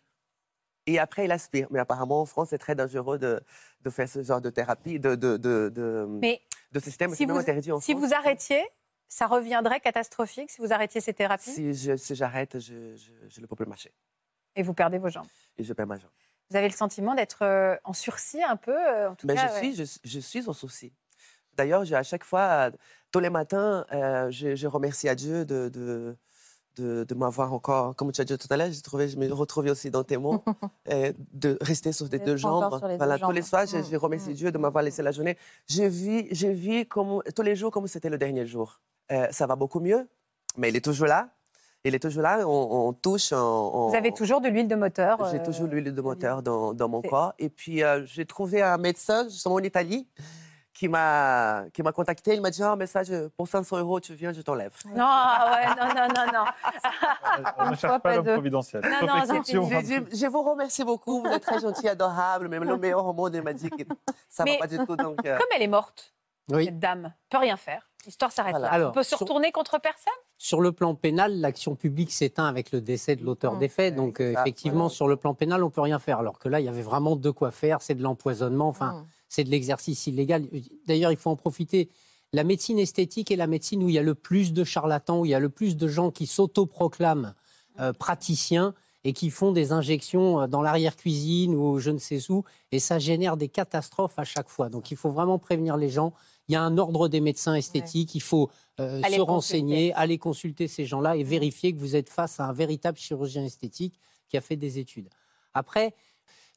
et après il aspire. Mais apparemment, en France, c'est très dangereux de, de faire ce genre de thérapie, de, de, de, de, Mais de système. si vous, interdit en si France. vous arrêtiez, ça reviendrait catastrophique si vous arrêtiez ces thérapies? Si je- si j'arrête, je, je, je ne peux plus marcher. et vous perdez vos jambes. Et je perds ma jambe. Vous avez le sentiment d'être euh, en sursis un peu euh, en tout cas, je, ouais. suis, je, je suis en souci. D'ailleurs, à chaque fois, tous les matins, euh, je, je remercie à Dieu de, de, de, de m'avoir encore, comme tu as dit tout à l'heure, j'ai trouvé, je me retrouvais aussi dans tes mots, [laughs] de rester sur les deux jambes. deux voilà, tous les soirs, je, Mm, je remercie Dieu de m'avoir laissé la journée. Je vis, je vis comme, tous les jours comme c'était le dernier jour. Euh, ça va beaucoup mieux, mais il est toujours là. Il est toujours là, on, on touche. on- on- Vous avez toujours de l'huile de moteur j'ai euh, toujours l'huile de moteur dans, dans mon corps. Et puis, euh, j'ai trouvé un médecin, justement en Italie, qui m'a qui m'a contacté. Il m'a dit, un message pour 500 euros, tu viens, je t'enlève. Non, ouais, non, non, non, non. [laughs] On ne cherche pas l'homme providentiel. Non, non. Je, je- je vous remercie beaucoup, vous êtes très gentil, adorable. Même le meilleur au monde, il m'a dit que ça ne va pas du tout. Donc, euh, Comme elle est morte, Oui. cette dame, peut rien faire. L'histoire s'arrête Voilà. là. Alors, On peut se sur- retourner contre personne? Sur le plan pénal, l'action publique s'éteint avec le décès de l'auteur Mmh. des faits. Donc, euh, effectivement, sur le plan pénal, on peut rien faire. Alors que là, il y avait vraiment de quoi faire. C'est de l'empoisonnement. Enfin, Mmh. c'est de l'exercice illégal. D'ailleurs, il faut en profiter. La médecine esthétique est la médecine où il y a le plus de charlatans, où il y a le plus de gens qui s'autoproclament euh, praticiens et qui font des injections euh, dans l'arrière-cuisine ou je ne sais où. Et ça génère des catastrophes à chaque fois. Donc, il faut vraiment prévenir les gens. Il y a un ordre des médecins esthétiques. Il faut euh, se consulter. renseigner, aller consulter ces gens-là et vérifier que vous êtes face à un véritable chirurgien esthétique qui a fait des études. Après,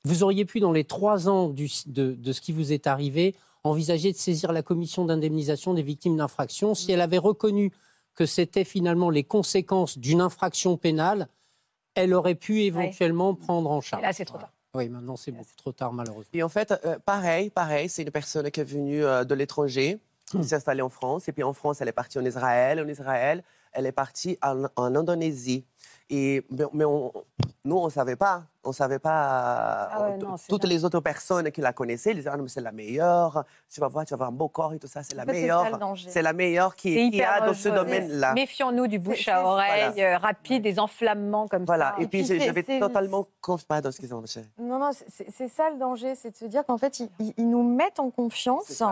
vous auriez pu, dans les trois ans du- de, de ce qui vous est arrivé, envisager de saisir la commission d'indemnisation des victimes d'infractions. Si elle avait reconnu que c'était finalement les conséquences d'une infraction pénale, elle aurait pu éventuellement prendre en charge. Et là, c'est trop tard. Oui, maintenant c'est beaucoup trop tard, malheureusement. Et en fait, euh, pareil, pareil, c'est une personne qui est venue euh, de l'étranger, qui s'est installée en France. Et puis en France, elle est partie en Israël. En Israël, elle est partie en, en Indonésie. Et, mais mais on- nous, on ne savait pas. On savait pas. Ah ouais, on- non, c'est toutes les autres personnes qui la connaissaient, ils disaient ah, c'est la meilleure. Tu vas voir, tu vas avoir un beau corps et tout ça. C'est la En fait, meilleure. C'est la meilleure qui, qui a dans ce domaine-là. Méfions-nous du bouche à oreille Voilà. euh, rapide, des enflammements comme Voilà. ça. Et puis, puis j'avais totalement confiance dans ce qu'ils ont fait. Non, non, c'est ça le danger, c'est de se dire qu'en fait, ils, nous mettent en confiance.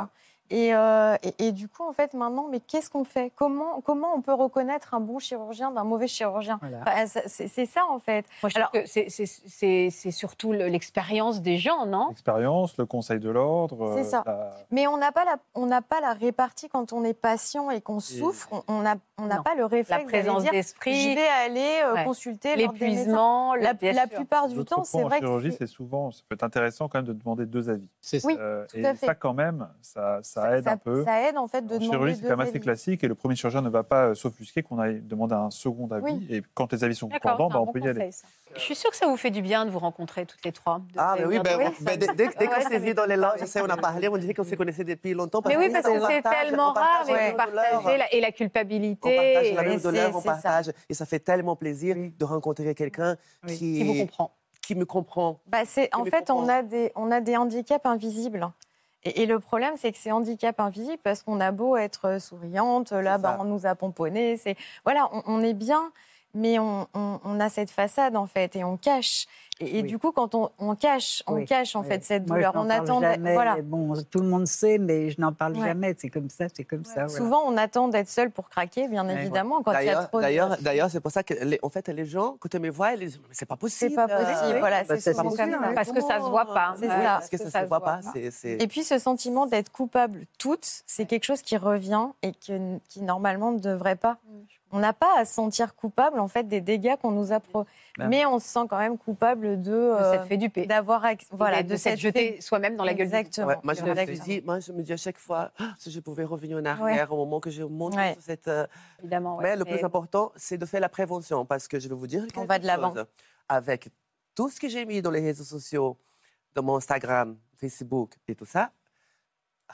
Et, euh, et, et du coup, en fait, maintenant, mais qu'est-ce qu'on fait? Comment, comment on peut reconnaître un bon chirurgien d'un mauvais chirurgien? Voilà. Enfin, ça- c'est c'est ça, en fait. Moi, je Alors- c'est- c'est- c'est c'est surtout le- l'expérience des gens, non? L'expérience, le conseil de l'ordre. C'est euh, ça. la- Mais on n'a pas, la- on n'a pas la répartie quand on est patient et qu'on souffre. On- On n'a on n'a pas le La réflexe d'aller présence dire, d'esprit, je vais aller euh, Ouais. consulter l'épuisement, La, la plupart du temps, c'est en vrai que chirurgie, c'est- c'est souvent, ça peut être intéressant quand même de demander deux avis. C'est ça. Oui, Euh, tout et à fait. ça, quand même, ça, ça aide un peu. ça aide en fait de En demander chirurgie, c'est quand même assez classique et le premier chirurgien ne va pas euh, s'offusquer qu'on aille demander un second avis. Oui. Et quand les avis sont concordants, bah, on bon peut y aller. conseil, ça. Je suis sûre que ça vous fait du bien de vous rencontrer toutes les trois. Ah, mais oui, ben, ben, dès, dès- dès qu'on s'est ça vu dans les je sais, on a parlé, on dirait qu'on se connaissait depuis longtemps. Mais oui, parce on que c'est partage- tellement on rare partage et la vous même douleur. partagez la- et la On culpabilité. partage la et- même c'est- douleur, on c'est ça. partage. Et ça fait tellement plaisir de rencontrer quelqu'un Oui. qui, qui vous comprend. qui me comprend. Bah, c'est, en fait, on comprends. a, des, on a des handicaps invisibles. Et, et le problème, c'est que ces handicaps invisibles, parce qu'on a beau être souriante, là, C'est bah, on nous a pomponné. C'est, voilà, on, on est bien, mais on, on- on a cette façade, en fait, et on cache. Et, et Oui. du coup, quand on, on cache, on Oui, cache, en oui. fait, cette Moi, douleur. on parle attend. jamais. Voilà. Bon, tout le monde sait, mais je n'en parle Ouais. jamais. C'est comme ça, c'est comme ça. voilà. Souvent, on attend d'être seul pour craquer, bien Ouais. évidemment, quand il y a D'ailleurs, trop de... d'ailleurs, d'ailleurs, c'est pour ça que, les, en fait, les gens, quand ils me voient, ils disent, mais c'est pas possible. C'est pas possible, euh, voilà, bah, c'est ça, souvent c'est comme ça. oui. Parce que ça se voit pas. C'est ça. Parce que ça se voit pas. Et puis ce sentiment d'être coupable toutes, c'est quelque chose qui revient et qui normalement ne devrait pas. On n'a pas à se sentir coupable en fait des dégâts qu'on nous a pro... Ben. mais on se sent quand même coupable de De euh, cette fait du paix. d'avoir voilà de, s'être cette jeté fait- soi-même dans la gueule. Exactement. Ouais, moi, je me, dis, moi, je me dis à chaque fois, Ah, si je pouvais revenir en arrière au moment que je monte Ouais. sur cette. euh, Évidemment. ouais. Mais le Mais- plus important, c'est de faire la prévention parce que je vais vous dire. quelque va de l'avant. Avec tout ce que j'ai mis dans les réseaux sociaux, dans mon Instagram, Facebook et tout ça,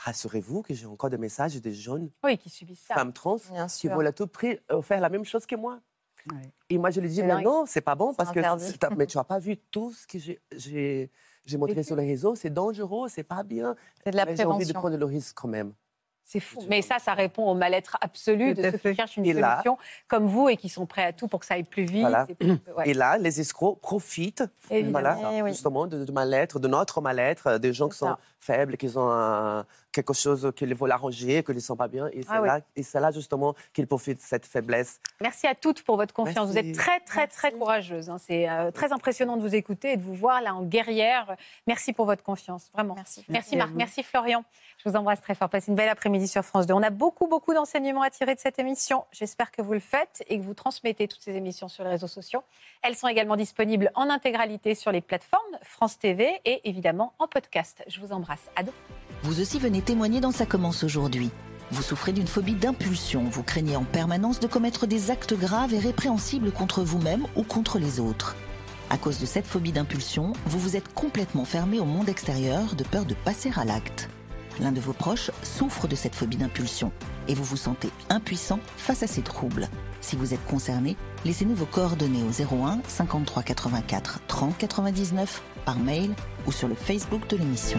rassurez-vous que j'ai encore des messages de jeunes Oui, qui subissent ça. femmes trans Bien qui sûr. veulent à tout prix euh, faire la même chose que moi. Et moi, je lui dis, mais dingue. non, c'est pas bon parce que interdit. mais [laughs] tu n'as pas vu tout ce que j'ai- montré sur les réseaux, c'est dangereux, c'est pas bien. C'est de la mais j'ai envie de prévention. prendre le risque quand même. C'est fou. Mais ça, ça répond au mal-être absolu Tout de ceux fait. qui cherchent une Et là- solution comme vous et qui sont prêts à tout pour que ça aille plus vite. Voilà. et plus- ouais. Et là, les escrocs profitent voilà, Eh oui. justement de, de mal-être, de notre mal-être, euh, des gens qui sont faibles, qui ont un- quelque chose qui les veulent arranger, qui ne sont pas bien. Et c'est Ah oui. là, et c'est là justement qu'ils profitent de cette faiblesse. Merci à toutes pour votre confiance. Vous êtes très, très, très courageuses. hein. C'est euh, très impressionnant de vous écouter et de vous voir là en guerrière. Merci pour votre confiance, vraiment. Merci. Merci, Marc, merci Florian. Je vous embrasse très fort. Passez une belle après-midi sur France 2. On a beaucoup, beaucoup d'enseignements à tirer de cette émission. J'espère que vous le faites et que vous transmettez toutes ces émissions sur les réseaux sociaux. Elles sont également disponibles en intégralité sur les plateformes France TV et évidemment en podcast. Je vous embrasse. À demain. Vous aussi venez témoigner dans Ça commence aujourd'hui. Vous souffrez d'une phobie d'impulsion, vous craignez en permanence de commettre des actes graves et répréhensibles contre vous-même ou contre les autres. À cause de cette phobie d'impulsion, vous vous êtes complètement fermé au monde extérieur de peur de passer à l'acte. L'un de vos proches souffre de cette phobie d'impulsion et vous vous sentez impuissant face à ces troubles. Si vous êtes concerné, laissez-nous vos coordonnées au 01 53 84 30 99 par mail ou sur le Facebook de l'émission.